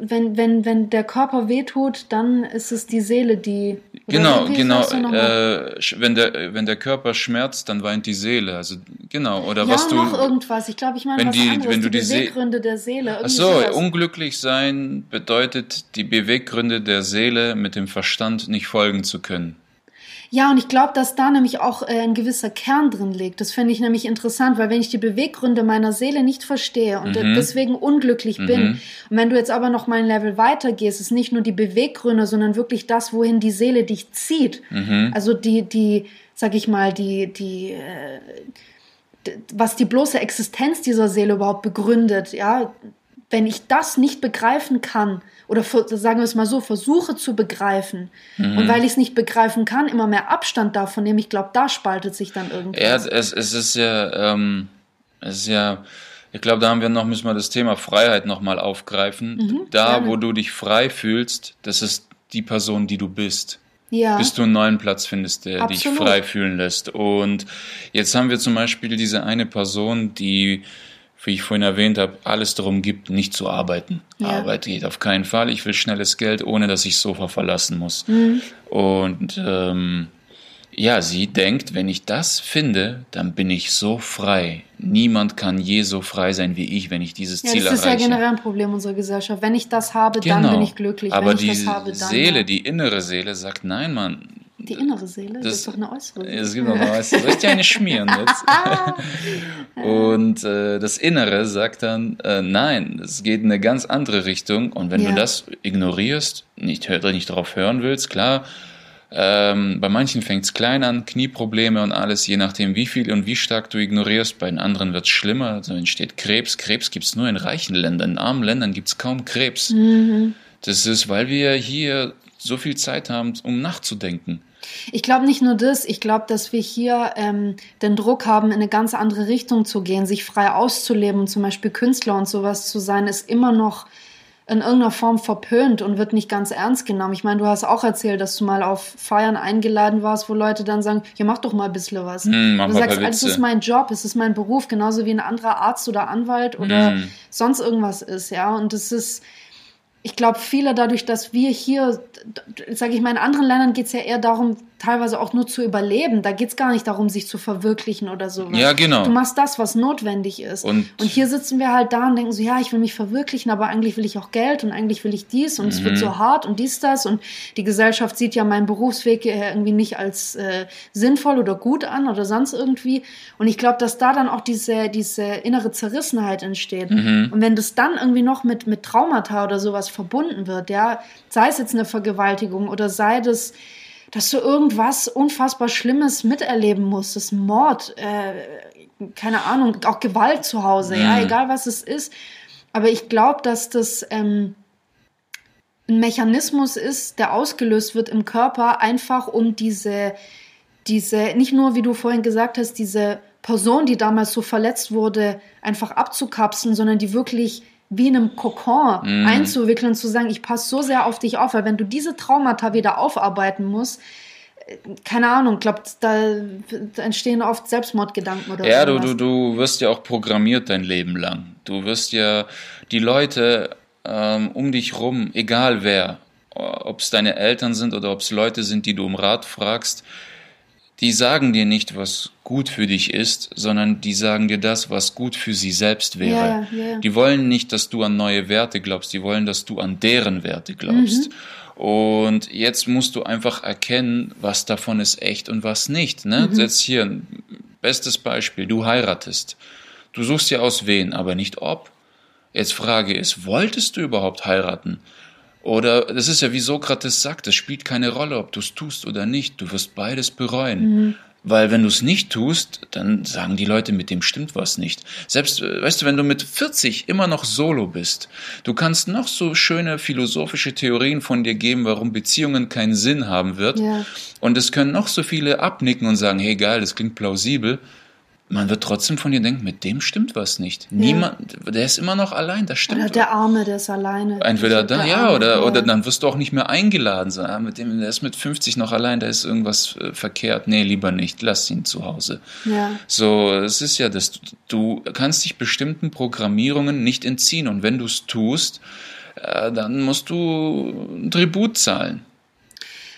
wenn, wenn, wenn der Körper wehtut, dann ist es die Seele, die. Genau, genau. Äh, wenn, der, wenn der Körper schmerzt, dann weint die Seele. Also genau. Oder ja, was du. noch irgendwas. Ich glaube, ich meine wenn was die- anderes. wenn du die die Beweggründe der Seele. Ach so, sowas. unglücklich sein bedeutet, die Beweggründe der Seele mit dem Verstand nicht folgen zu können. Ja, und ich glaube, dass da nämlich auch äh, ein gewisser Kern drin liegt. Das finde ich nämlich interessant, weil wenn ich die Beweggründe meiner Seele nicht verstehe und Mhm. deswegen unglücklich bin, und wenn du jetzt aber noch mal ein Level weitergehst, ist nicht nur die Beweggründe, sondern wirklich das, wohin die Seele dich zieht. Mhm. Also die, die, sag ich mal, die, die, äh, was die bloße Existenz dieser Seele überhaupt begründet, ja. Wenn ich das nicht begreifen kann, oder sagen wir es mal so, versuche zu begreifen, Mhm. und weil ich es nicht begreifen kann, immer mehr Abstand davon nehme, ich glaube, da spaltet sich dann Ja, irgendwas. es, es ist ja, ähm, es ist ja, ich glaube, da haben wir noch, müssen wir das Thema Freiheit nochmal aufgreifen. da, gerne. wo du dich frei fühlst, das ist die Person, die du bist. ja. bis du einen neuen Platz findest, der Absolut. dich frei fühlen lässt. Und jetzt haben wir zum Beispiel diese eine Person, die, wie ich vorhin erwähnt habe, alles darum gibt, nicht zu arbeiten. Ja. Arbeit geht auf keinen Fall. Ich will schnelles Geld, ohne dass ich Sofa verlassen muss. Mhm. Und ähm, ja, sie denkt, wenn ich das finde, dann bin ich so frei. Niemand kann je so frei sein wie ich, wenn ich dieses ja, Ziel das ist ja erreiche. generell ein Problem unserer Gesellschaft. Wenn ich das habe, dann bin ich glücklich. Genau. Aber Wenn ich die das habe, dann Seele, ja. die innere Seele sagt, nein, Mann, Die innere Seele? Das, das ist doch eine äußere Seele. Es gibt noch eine äußere. Soll ich dir eine schmieren [LAUGHS] jetzt? und äh, das Innere sagt dann, äh, nein, es geht in eine ganz andere Richtung. Und wenn ja. du das ignorierst, nicht, nicht darauf hören willst, klar, ähm, bei manchen fängt es klein an, Knieprobleme und alles, je nachdem, wie viel und wie stark du ignorierst. Bei den anderen wird es schlimmer, also entsteht Krebs. Krebs gibt es nur in reichen Ländern, in armen Ländern gibt es kaum Krebs. Mhm. Das ist, weil wir hier so viel Zeit haben, um nachzudenken. Ich glaube nicht nur das, ich glaube, dass wir hier ähm, den Druck haben, in eine ganz andere Richtung zu gehen, sich frei auszuleben, zum Beispiel Künstler und sowas zu sein, ist immer noch in irgendeiner Form verpönt und wird nicht ganz ernst genommen. Ich meine, du hast auch erzählt, dass du mal auf Feiern eingeladen warst, wo Leute dann sagen, ja, mach doch mal ein bisschen was. Mm, du sagst, es ist mein Job, es ist mein Beruf, genauso wie ein anderer Arzt oder Anwalt oder mm. sonst irgendwas ist, ja. Und es ist, ich glaube, viele dadurch, dass wir hier, sage ich mal, in anderen Ländern geht es ja eher darum, teilweise auch nur zu überleben. Da geht es gar nicht darum, sich zu verwirklichen oder so. Ja, genau. Du machst das, was notwendig ist. Und, und, hier sitzen wir halt da und denken so, ja, ich will mich verwirklichen, aber eigentlich will ich auch Geld und eigentlich will ich dies und mhm. es wird so mhm. hart und dies, das. Und die Gesellschaft sieht ja meinen Berufsweg irgendwie nicht als äh, sinnvoll oder gut an oder sonst irgendwie. Und ich glaube, dass da dann auch diese, diese innere Zerrissenheit entsteht. Mhm. Und wenn das dann irgendwie noch mit, mit Traumata oder sowas verbunden wird, ja, sei es jetzt eine Vergewaltigung oder sei das dass du irgendwas unfassbar Schlimmes miterleben musstest. Mord, äh, keine Ahnung, auch Gewalt zu Hause, mhm. ja, egal was es ist. Aber ich glaube, dass das ähm, ein Mechanismus ist, der ausgelöst wird im Körper, einfach um diese, diese, nicht nur, wie du vorhin gesagt hast, diese Person, die damals so verletzt wurde, einfach abzukapseln, sondern die wirklich wie in einem Kokon mm. einzuwickeln und zu sagen, ich passe so sehr auf dich auf, weil wenn du diese Traumata wieder aufarbeiten musst, äh, keine Ahnung, glaubt, da, entstehen oft Selbstmordgedanken oder Ja, du, du, du wirst ja auch programmiert dein Leben lang. Du wirst ja die Leute ähm, um dich rum, egal wer, ob es deine Eltern sind oder ob es Leute sind, die du um Rat fragst, die sagen dir nicht, was gut für dich ist, sondern die sagen dir das, was gut für sie selbst wäre. Yeah, yeah. Die wollen nicht, dass du an neue Werte glaubst, die wollen, dass du an deren Werte glaubst. Mhm. Und jetzt musst du einfach erkennen, was davon ist echt und was nicht. Ne? Mhm. Jetzt hier ein bestes Beispiel, du heiratest. Du suchst ja aus wen, aber nicht ob. Jetzt Frage ist, wolltest du überhaupt heiraten? Oder das ist ja wie Sokrates sagt, es spielt keine Rolle, ob du es tust oder nicht. Du wirst beides bereuen. Mhm. Weil wenn du es nicht tust, dann sagen die Leute, mit dem stimmt was nicht. Selbst, äh, weißt du, wenn du mit 40 immer noch solo bist, du kannst noch so schöne philosophische Theorien von dir geben, warum Beziehungen keinen Sinn haben wird. Ja. Und es können noch so viele abnicken und sagen, hey geil, das klingt plausibel man wird trotzdem von dir denken, mit dem stimmt was nicht. Ja. Niemand, der ist immer noch allein, das stimmt. Oder der Arme, der ist alleine. Entweder da, ja, oder, oder dann wirst du auch nicht mehr eingeladen. So, ah, mit dem, der ist mit 50 noch allein, da ist irgendwas äh, verkehrt. Nee, lieber nicht, lass ihn zu Hause. Ja. So, es ist ja das, du kannst dich bestimmten Programmierungen nicht entziehen und wenn du es tust, äh, dann musst du ein Tribut zahlen.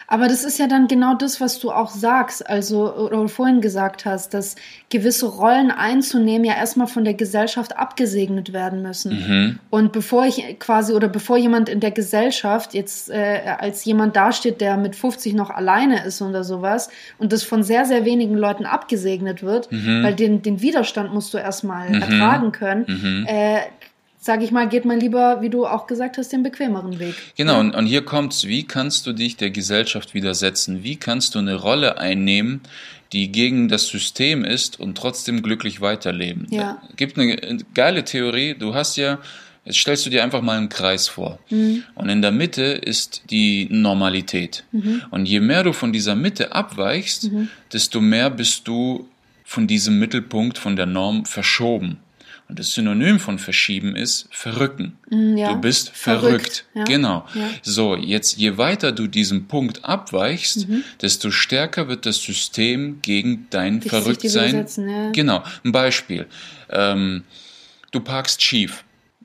Aber das ist ja dann genau das, was du auch sagst, also oder vorhin gesagt hast, dass gewisse Rollen einzunehmen ja erstmal von der Gesellschaft abgesegnet werden müssen. Mhm. Und bevor ich quasi oder bevor jemand in der Gesellschaft jetzt äh, als jemand dasteht, der mit 50 noch alleine ist oder sowas und das von sehr, sehr wenigen Leuten abgesegnet wird, mhm. weil den, den Widerstand musst du erstmal mhm. ertragen können, mhm. äh, sage ich mal, geht man lieber, wie du auch gesagt hast, den bequemeren Weg. Genau, ja. und, und hier kommt's, wie kannst du dich der Gesellschaft widersetzen? Wie kannst du eine Rolle einnehmen, die gegen das System ist und trotzdem glücklich weiterleben? Ja. Es gibt eine geile Theorie, du hast ja, jetzt stellst du dir einfach mal einen Kreis vor. Mhm. Und in der Mitte ist die Normalität. Mhm. Und je mehr du von dieser Mitte abweichst, mhm. desto mehr bist du von diesem Mittelpunkt, von der Norm verschoben. Und das Synonym von verschieben ist verrücken. Mm, ja. Du bist verrückt. verrückt. Ja. Genau. Ja. So, jetzt je weiter du diesen Punkt abweichst, mhm. desto stärker wird das System gegen dein Verrücktsein. Genau. Ein Beispiel. Ähm, du parkst schief.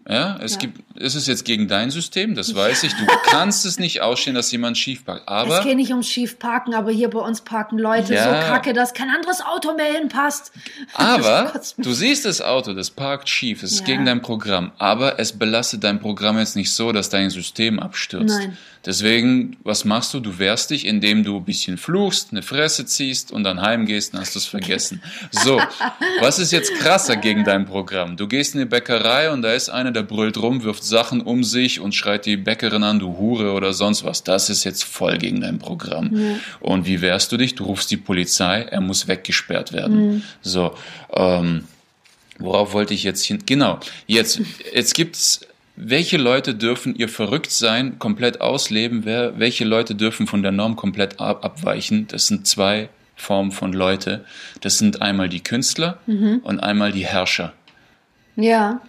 Ja, es ja. gibt, es ist jetzt gegen dein System, das weiß ich. Du [LAUGHS] kannst es nicht ausstehen, dass jemand schief parkt. Aber es geht nicht ums schief parken, aber hier bei uns parken Leute ja, so kacke, dass kein anderes Auto mehr hinpasst. Aber [LAUGHS] du siehst das Auto, das parkt schief, es ist ja. gegen dein Programm. Aber es belastet dein Programm jetzt nicht so, dass dein System abstürzt. Nein. Deswegen, was machst du? Du wehrst dich, indem du ein bisschen fluchst, eine Fresse ziehst und dann heimgehst und hast es vergessen. So, [LAUGHS] was ist jetzt krasser gegen dein Programm? Du gehst in die Bäckerei und da ist der brüllt rum, wirft Sachen um sich und schreit die Bäckerin an, du Hure oder sonst was. Das ist jetzt voll gegen dein Programm. Ja. Und wie wehrst du dich? Du rufst die Polizei, er muss weggesperrt werden. Mhm. So, ähm, Worauf wollte ich jetzt hin? Genau, jetzt, jetzt gibt's welche Leute dürfen ihr Verrücktsein komplett ausleben, wer, welche Leute dürfen von der Norm komplett ab, abweichen. Das sind zwei Formen von Leute. Das sind einmal die Künstler mhm. und einmal die Herrscher. Ja.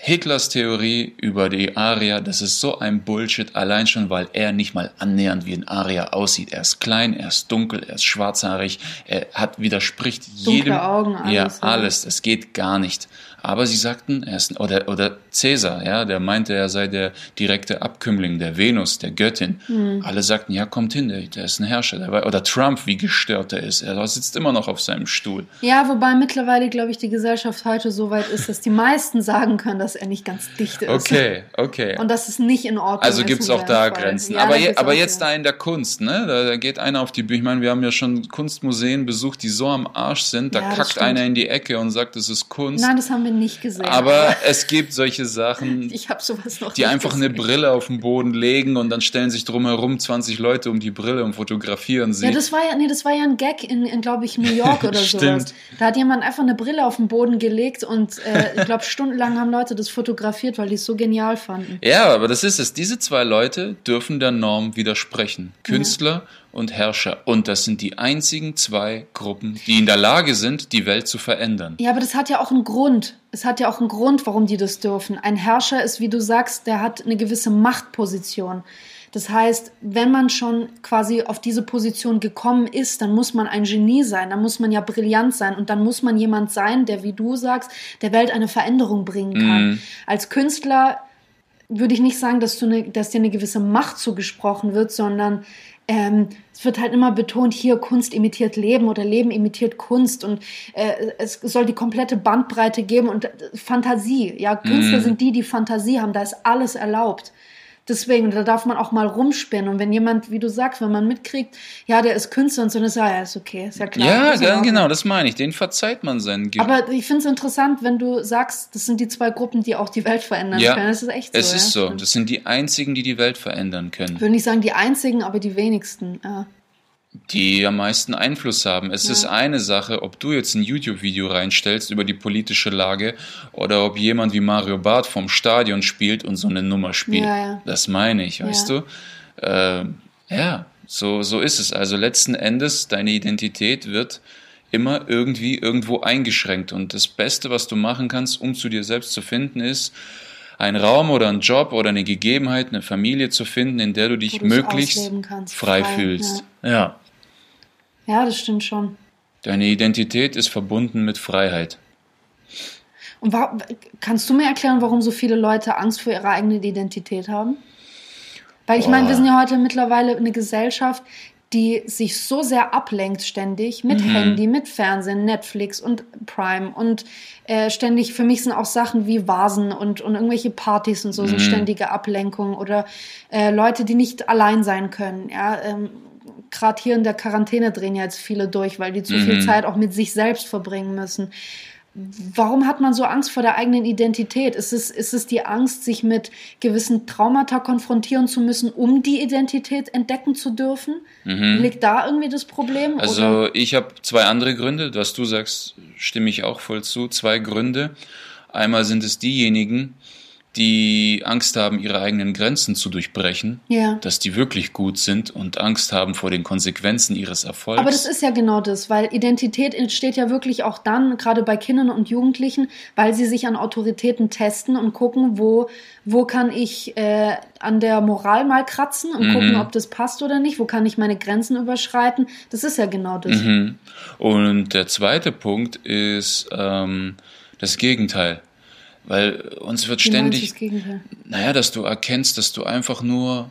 Hitlers Theorie über die Aria, das ist so ein Bullshit, allein schon, weil er nicht mal annähernd wie ein Aria aussieht. Er ist klein, er ist dunkel, er ist schwarzhaarig, er hat widerspricht Dunkle jedem. Augen, alles, ja, alles. Das geht gar nicht. Aber sie sagten, er ist, oder, oder Cäsar, ja, der meinte, er sei der direkte Abkömmling der Venus, der Göttin. Mhm. Alle sagten, ja, kommt hin, der, der ist ein Herrscher. Der war, oder Trump, wie gestört er ist. Er sitzt immer noch auf seinem Stuhl. Ja, wobei mittlerweile, glaube ich, die Gesellschaft heute so weit ist, dass die meisten sagen können, dass er nicht ganz dicht ist. Okay, okay. Und das ist nicht in Ordnung. Also gibt es auch da. Grenzen. Ja, aber je, aber jetzt da in der Kunst, ne? Da, da, geht einer auf die Bühne. Ich meine, wir haben ja schon Kunstmuseen besucht, die so am Arsch sind. Da ja, kackt einer in die Ecke und sagt, das ist Kunst. Nein, das haben wir nicht gesehen. Aber es gibt solche Sachen, [LAUGHS] ich habe sowas noch die einfach gesehen. eine Brille auf den Boden legen und dann stellen sich drumherum 20 Leute um die Brille und fotografieren sie. Ja, das war ja, nee, das war ja ein Gag in, in glaube ich, New York [LAUGHS] oder sowas. Da hat jemand einfach eine Brille auf den Boden gelegt und äh, ich glaube, stundenlang haben Leute das fotografiert, weil die es so genial fanden. Ja, aber das ist es. Diese zwei Leute dürfen der Norm widersprechen. Künstler ja und Herrscher. Und das sind die einzigen zwei Gruppen, die in der Lage sind, die Welt zu verändern. Ja, aber das hat ja auch einen Grund. Es hat ja auch einen Grund, warum die das dürfen. Ein Herrscher ist, wie du sagst, der hat eine gewisse Machtposition. Das heißt, wenn man schon quasi auf diese Position gekommen ist, dann muss man ein Genie sein, dann muss man ja brillant sein und dann muss man jemand sein, der, wie du sagst, der Welt eine Veränderung bringen kann. Mm. Als Künstler würde ich nicht sagen, dass, du eine, dass dir eine gewisse Macht zugesprochen wird, sondern ähm, es wird halt immer betont, hier Kunst imitiert Leben oder Leben imitiert Kunst und äh, es soll die komplette Bandbreite geben und äh, Fantasie. Ja, Künstler mm. sind die, die Fantasie haben, da ist alles erlaubt. Deswegen, da darf man auch mal rumspinnen. Und wenn jemand, wie du sagst, wenn man mitkriegt, ja, der ist Künstler und so, dann ist ja, ist okay, ist ja klar. Ja, dann, genau, das meine ich. Den verzeiht man seinen Ge Aber ich finde es interessant, wenn du sagst, das sind die zwei Gruppen, die auch die Welt verändern ja, können. Das ist echt so. Es ist ja? so. Das sind die einzigen, die die Welt verändern können. Ich würde nicht sagen die einzigen, aber die wenigsten. Ja die am meisten Einfluss haben. Es ja. ist eine Sache, ob du jetzt ein YouTube-Video reinstellst über die politische Lage oder ob jemand wie Mario Barth vom Stadion spielt und so eine Nummer spielt. Ja, ja. Das meine ich, weißt du? Äh, ja, so, so ist es. Also letzten Endes, deine Identität wird immer irgendwie irgendwo eingeschränkt. Und das Beste, was du machen kannst, um zu dir selbst zu finden, ist, einen Raum oder einen Job oder eine Gegebenheit, eine Familie zu finden, in der du dich möglichst frei, frei, fühlst. Ja. ja. Ja, das stimmt schon. Deine Identität ist verbunden mit Freiheit. Und war, kannst du mir erklären, warum so viele Leute Angst vor ihrer eigenen Identität haben? Weil ich meine, wir sind ja heute mittlerweile eine Gesellschaft, die sich so sehr ablenkt ständig mit mhm. Handy, mit Fernsehen, Netflix und Prime und äh, ständig, für mich sind auch Sachen wie Vasen und, und irgendwelche Partys und so mhm. sind ständige Ablenkungen oder äh, Leute, die nicht allein sein können. Ja, ähm, gerade hier in der Quarantäne drehen ja jetzt viele durch, weil die zu mhm. viel Zeit auch mit sich selbst verbringen müssen. Warum hat man so Angst vor der eigenen Identität? Ist es, ist es die Angst, sich mit gewissen Traumata konfrontieren zu müssen, um die Identität entdecken zu dürfen? Mhm. Liegt da irgendwie das Problem? Also oder? ich habe zwei andere Gründe. Was du sagst, stimme ich auch voll zu. Zwei Gründe. Einmal sind es diejenigen, die Angst haben, ihre eigenen Grenzen zu durchbrechen, ja. dass die wirklich gut sind und Angst haben vor den Konsequenzen ihres Erfolgs. Aber das ist ja genau das, weil Identität entsteht ja wirklich auch dann, gerade bei Kindern und Jugendlichen, weil sie sich an Autoritäten testen und gucken, wo, wo kann ich äh, an der Moral mal kratzen und mhm. gucken, ob das passt oder nicht, wo kann ich meine Grenzen überschreiten. Das ist ja genau das. Mhm. Und der zweite Punkt ist ähm, das Gegenteil Weil uns wird Wie ständig, das naja, dass du erkennst, dass du einfach nur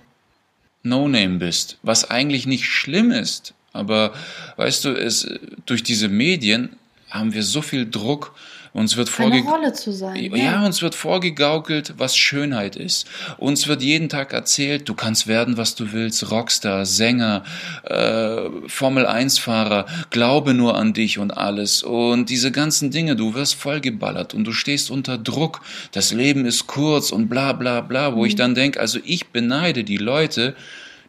No-Name bist, was eigentlich nicht schlimm ist. Aber weißt du, es, durch diese Medien haben wir so viel Druck. Uns wird Eine vorge Rolle zu sein. ja, uns wird vorgegaukelt, was Schönheit ist. Uns wird jeden Tag erzählt, du kannst werden, was du willst, Rockstar, Sänger, äh, Formel-1-Fahrer, glaube nur an dich und alles. Und diese ganzen Dinge, du wirst vollgeballert und du stehst unter Druck. Das Leben ist kurz und bla bla bla, wo ich dann denke, also ich beneide die Leute,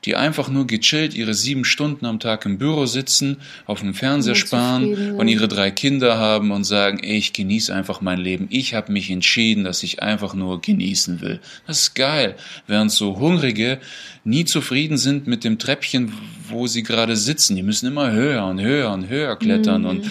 die einfach nur gechillt ihre sieben Stunden am Tag im Büro sitzen, auf dem Fernseher sparen und ihre drei Kinder haben und sagen, ey, ich genieße einfach mein Leben. Ich habe mich entschieden, dass ich einfach nur genießen will. Das ist geil. Während so Hungrige nie zufrieden sind mit dem Treppchen, wo sie gerade sitzen. Die müssen immer höher und höher und höher klettern Mhm. und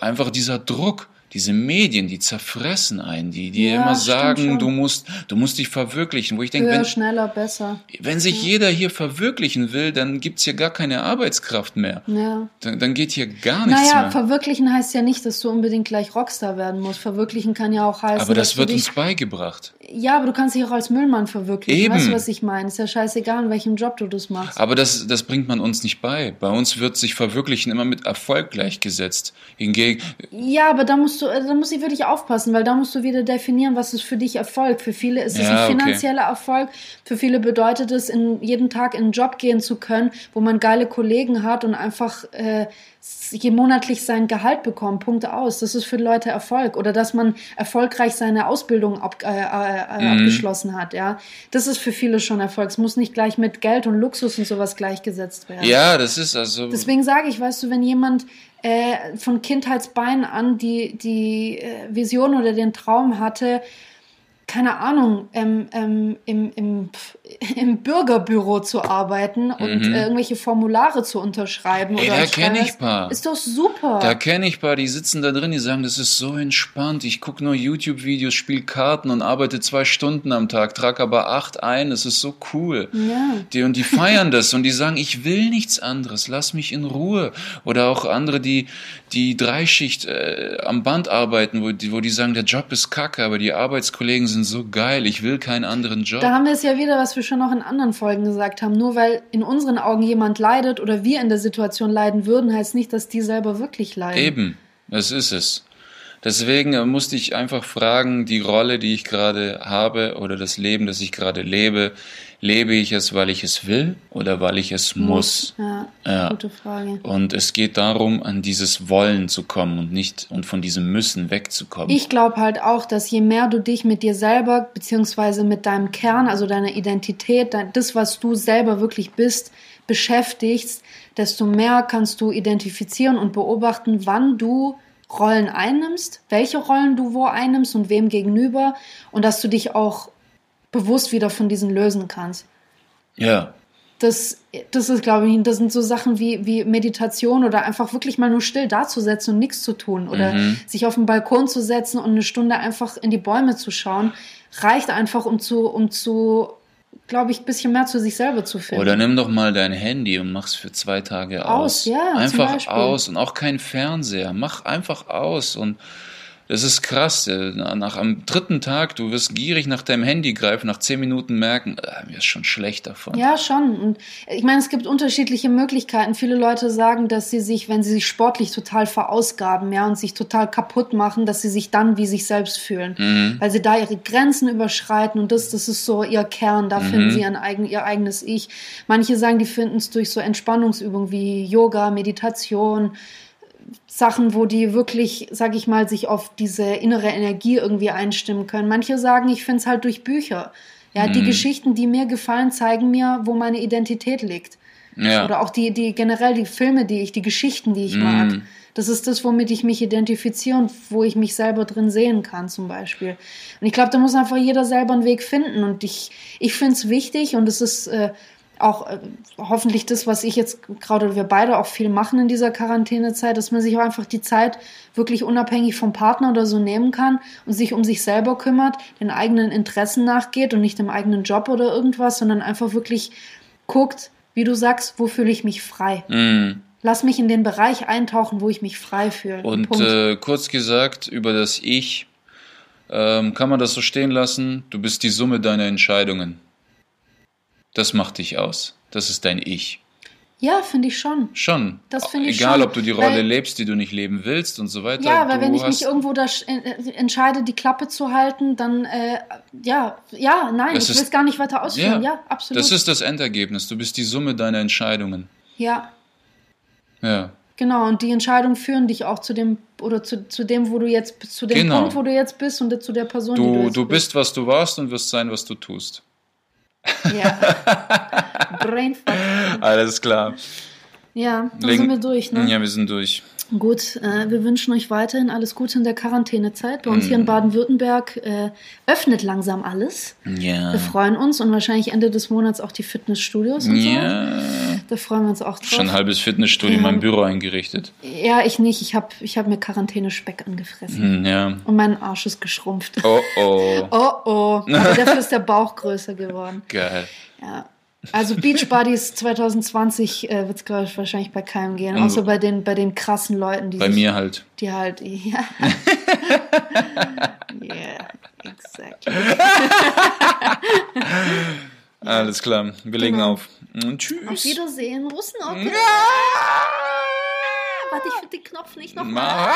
einfach dieser Druck. Diese Medien, die zerfressen einen, die, die Ja, immer sagen, du musst, du musst dich verwirklichen. Wo ich denke, wenn, schneller, besser. wenn sich jeder hier verwirklichen will, dann gibt's hier gar keine Arbeitskraft mehr. Ja. Dann, dann geht hier gar nichts Naja, mehr. verwirklichen heißt ja nicht, dass du unbedingt gleich Rockstar werden musst. Verwirklichen kann ja auch heißen, Aber das wird dich uns beigebracht. Ja, aber du kannst dich auch als Müllmann verwirklichen. Eben. Weißt du, was ich meine? Ist ja scheißegal, in welchem Job du das machst. Aber das, das bringt man uns nicht bei. Bei uns wird sich Verwirklichen immer mit Erfolg gleichgesetzt. Hingegen, Ja, aber da musst du, äh, da muss ich wirklich aufpassen, weil da musst du wieder definieren, was ist für dich Erfolg. Für viele ist es Ja, ein okay. finanzieller Erfolg. Für viele bedeutet es, in jeden Tag in einen Job gehen zu können, wo man geile Kollegen hat und einfach äh, je monatlich sein Gehalt bekommt. Punkt aus. Das ist für Leute Erfolg. Oder dass man erfolgreich seine Ausbildung ab, äh, äh, Mhm. abgeschlossen hat. Ja, das ist für viele schon Erfolg. Es muss nicht gleich mit Geld und Luxus und sowas gleichgesetzt werden. ja, das ist also. Deswegen sage ich, weißt du, wenn jemand äh, von Kindheitsbeinen an die, die äh, Vision oder den Traum hatte, keine Ahnung, ähm, ähm, im, im, im Bürgerbüro zu arbeiten und äh, irgendwelche Formulare zu unterschreiben. Mhm. Ey, oder da als kenn ich paar. Ist doch super. Da kenne ich paar, die sitzen da drin, die sagen, das ist so entspannt. Ich gucke nur YouTube-Videos, spiele Karten und arbeite zwei Stunden am Tag, trage aber acht ein. Das ist so cool. Ja. Die, und die feiern das und die sagen, ich will nichts anderes, lass mich in Ruhe. Oder auch andere, die die Dreischicht äh, am Band arbeiten, wo die, wo die sagen, der Job ist kacke, aber die Arbeitskollegen sind so geil, ich will keinen anderen Job. Da haben wir es ja wieder, was wir schon noch in anderen Folgen gesagt haben. Nur weil in unseren Augen jemand leidet oder wir in der Situation leiden würden, heißt nicht, dass die selber wirklich leiden. Eben, das ist es. Deswegen musste ich einfach fragen, die Rolle, die ich gerade habe oder das Leben, das ich gerade lebe, lebe ich es, weil ich es will oder weil ich es muss? Ja, Ja. gute Frage. Und es geht darum, an dieses Wollen zu kommen und nicht und von diesem Müssen wegzukommen. Ich glaube halt auch, dass je mehr du dich mit dir selber beziehungsweise mit deinem Kern, also deiner Identität, das, was du selber wirklich bist, beschäftigst, desto mehr kannst du identifizieren und beobachten, wann du Rollen einnimmst, welche Rollen du wo einnimmst und wem gegenüber und dass du dich auch bewusst wieder von diesen lösen kannst. ja, Das, das ist, glaube ich, das sind so Sachen wie, wie Meditation oder einfach wirklich mal nur still dazusetzen und nichts zu tun oder sich auf den Balkon zu setzen und eine Stunde einfach in die Bäume zu schauen, reicht einfach, um zu, um zu, glaube ich, ein bisschen mehr zu sich selber zu finden. Oder nimm doch mal dein Handy und mach's für zwei Tage Aus, aus. ja, Einfach aus und auch kein Fernseher. Mach einfach aus und das ist krass. äh, Nach am dritten Tag, du wirst gierig nach deinem Handy greifen, nach zehn Minuten merken, äh, mir ist schon schlecht davon. Ja, schon. Und ich meine, es gibt unterschiedliche Möglichkeiten. Viele Leute sagen, dass sie sich, wenn sie sich sportlich total verausgaben, ja, und sich total kaputt machen, dass sie sich dann wie sich selbst fühlen. Mhm. Weil sie da ihre Grenzen überschreiten und das, das ist so ihr Kern, da Mhm. finden sie eigen, ihr eigenes Ich. Manche sagen, die finden es durch so Entspannungsübungen wie Yoga, Meditation, Sachen, wo die wirklich, sag ich mal, sich auf diese innere Energie irgendwie einstimmen können. Manche sagen, ich finde es halt durch Bücher. Ja, die Geschichten, die mir gefallen, zeigen mir, wo meine Identität liegt. Ja. Oder auch die, die generell die Filme, die ich, die Geschichten, die ich mag. Das ist das, womit ich mich identifiziere und wo ich mich selber drin sehen kann, zum Beispiel. Und ich glaube, da muss einfach jeder selber einen Weg finden. Und ich, ich finde es wichtig und es ist äh, auch äh, hoffentlich das, was ich jetzt gerade wir beide auch viel machen in dieser Quarantänezeit, dass man sich auch einfach die Zeit wirklich unabhängig vom Partner oder so nehmen kann und sich um sich selber kümmert, den eigenen Interessen nachgeht und nicht dem eigenen Job oder irgendwas, sondern einfach wirklich guckt, wie du sagst, wo fühle ich mich frei. Mm. Lass mich in den Bereich eintauchen, wo ich mich frei fühle. Und äh, kurz gesagt, über das Ich Ähm, kann man das so stehen lassen? Du bist die Summe deiner Entscheidungen. Das macht dich aus. Das ist dein Ich. Ja, finde ich schon. Schon. Das finde ich Egal, schon, ob du die Rolle weil- lebst, die du nicht leben willst und so weiter. Ja, weil du wenn ich mich irgendwo da sch- äh, entscheide, die Klappe zu halten, dann äh, ja, ja, nein, Das ich will es gar nicht weiter ausführen. Ja, Ja, absolut. Das ist das Endergebnis. Du bist die Summe deiner Entscheidungen. ja, Ja. genau. Und die Entscheidungen führen dich auch zu dem oder zu, zu dem, wo du jetzt bist, zu dem Genau. Punkt, wo du jetzt bist und zu der Person, die du Du, jetzt du bist, was du warst und wirst sein, was du tust. Ja. Brainfuck. Alles klar. Ja, dann Legen- sind wir durch, ne? Ja, wir sind durch. Gut, äh, wir wünschen euch weiterhin alles Gute in der Quarantänezeit. Bei uns Mhm. hier in Baden-Württemberg äh, öffnet langsam alles. Ja. Wir freuen uns und wahrscheinlich Ende des Monats auch die Fitnessstudios und so. Ja. Da freuen wir uns auch drauf. Schon ein halbes Fitnessstudio in meinem Büro eingerichtet. Ja, ich nicht. Ich habe ich hab mir Quarantäne-Speck angefressen. Hm, Ja. Und mein Arsch ist geschrumpft. Oh oh. Oh oh. Aber dafür ist der Bauch größer geworden. Geil. Ja. Also Beach Buddies 2020 äh, wird es, glaube ich, wahrscheinlich bei keinem gehen. Und- Außer bei den, bei den krassen Leuten, die Bei sich, mir halt. die halt. Ja. [LAUGHS] yeah, exactly. [LAUGHS] Alles klar. Wir legen Genau. auf. Und tschüss. Auf Wiedersehen, Russenopera. Ja. Warte, ich finde den Knopf nicht noch. Ma-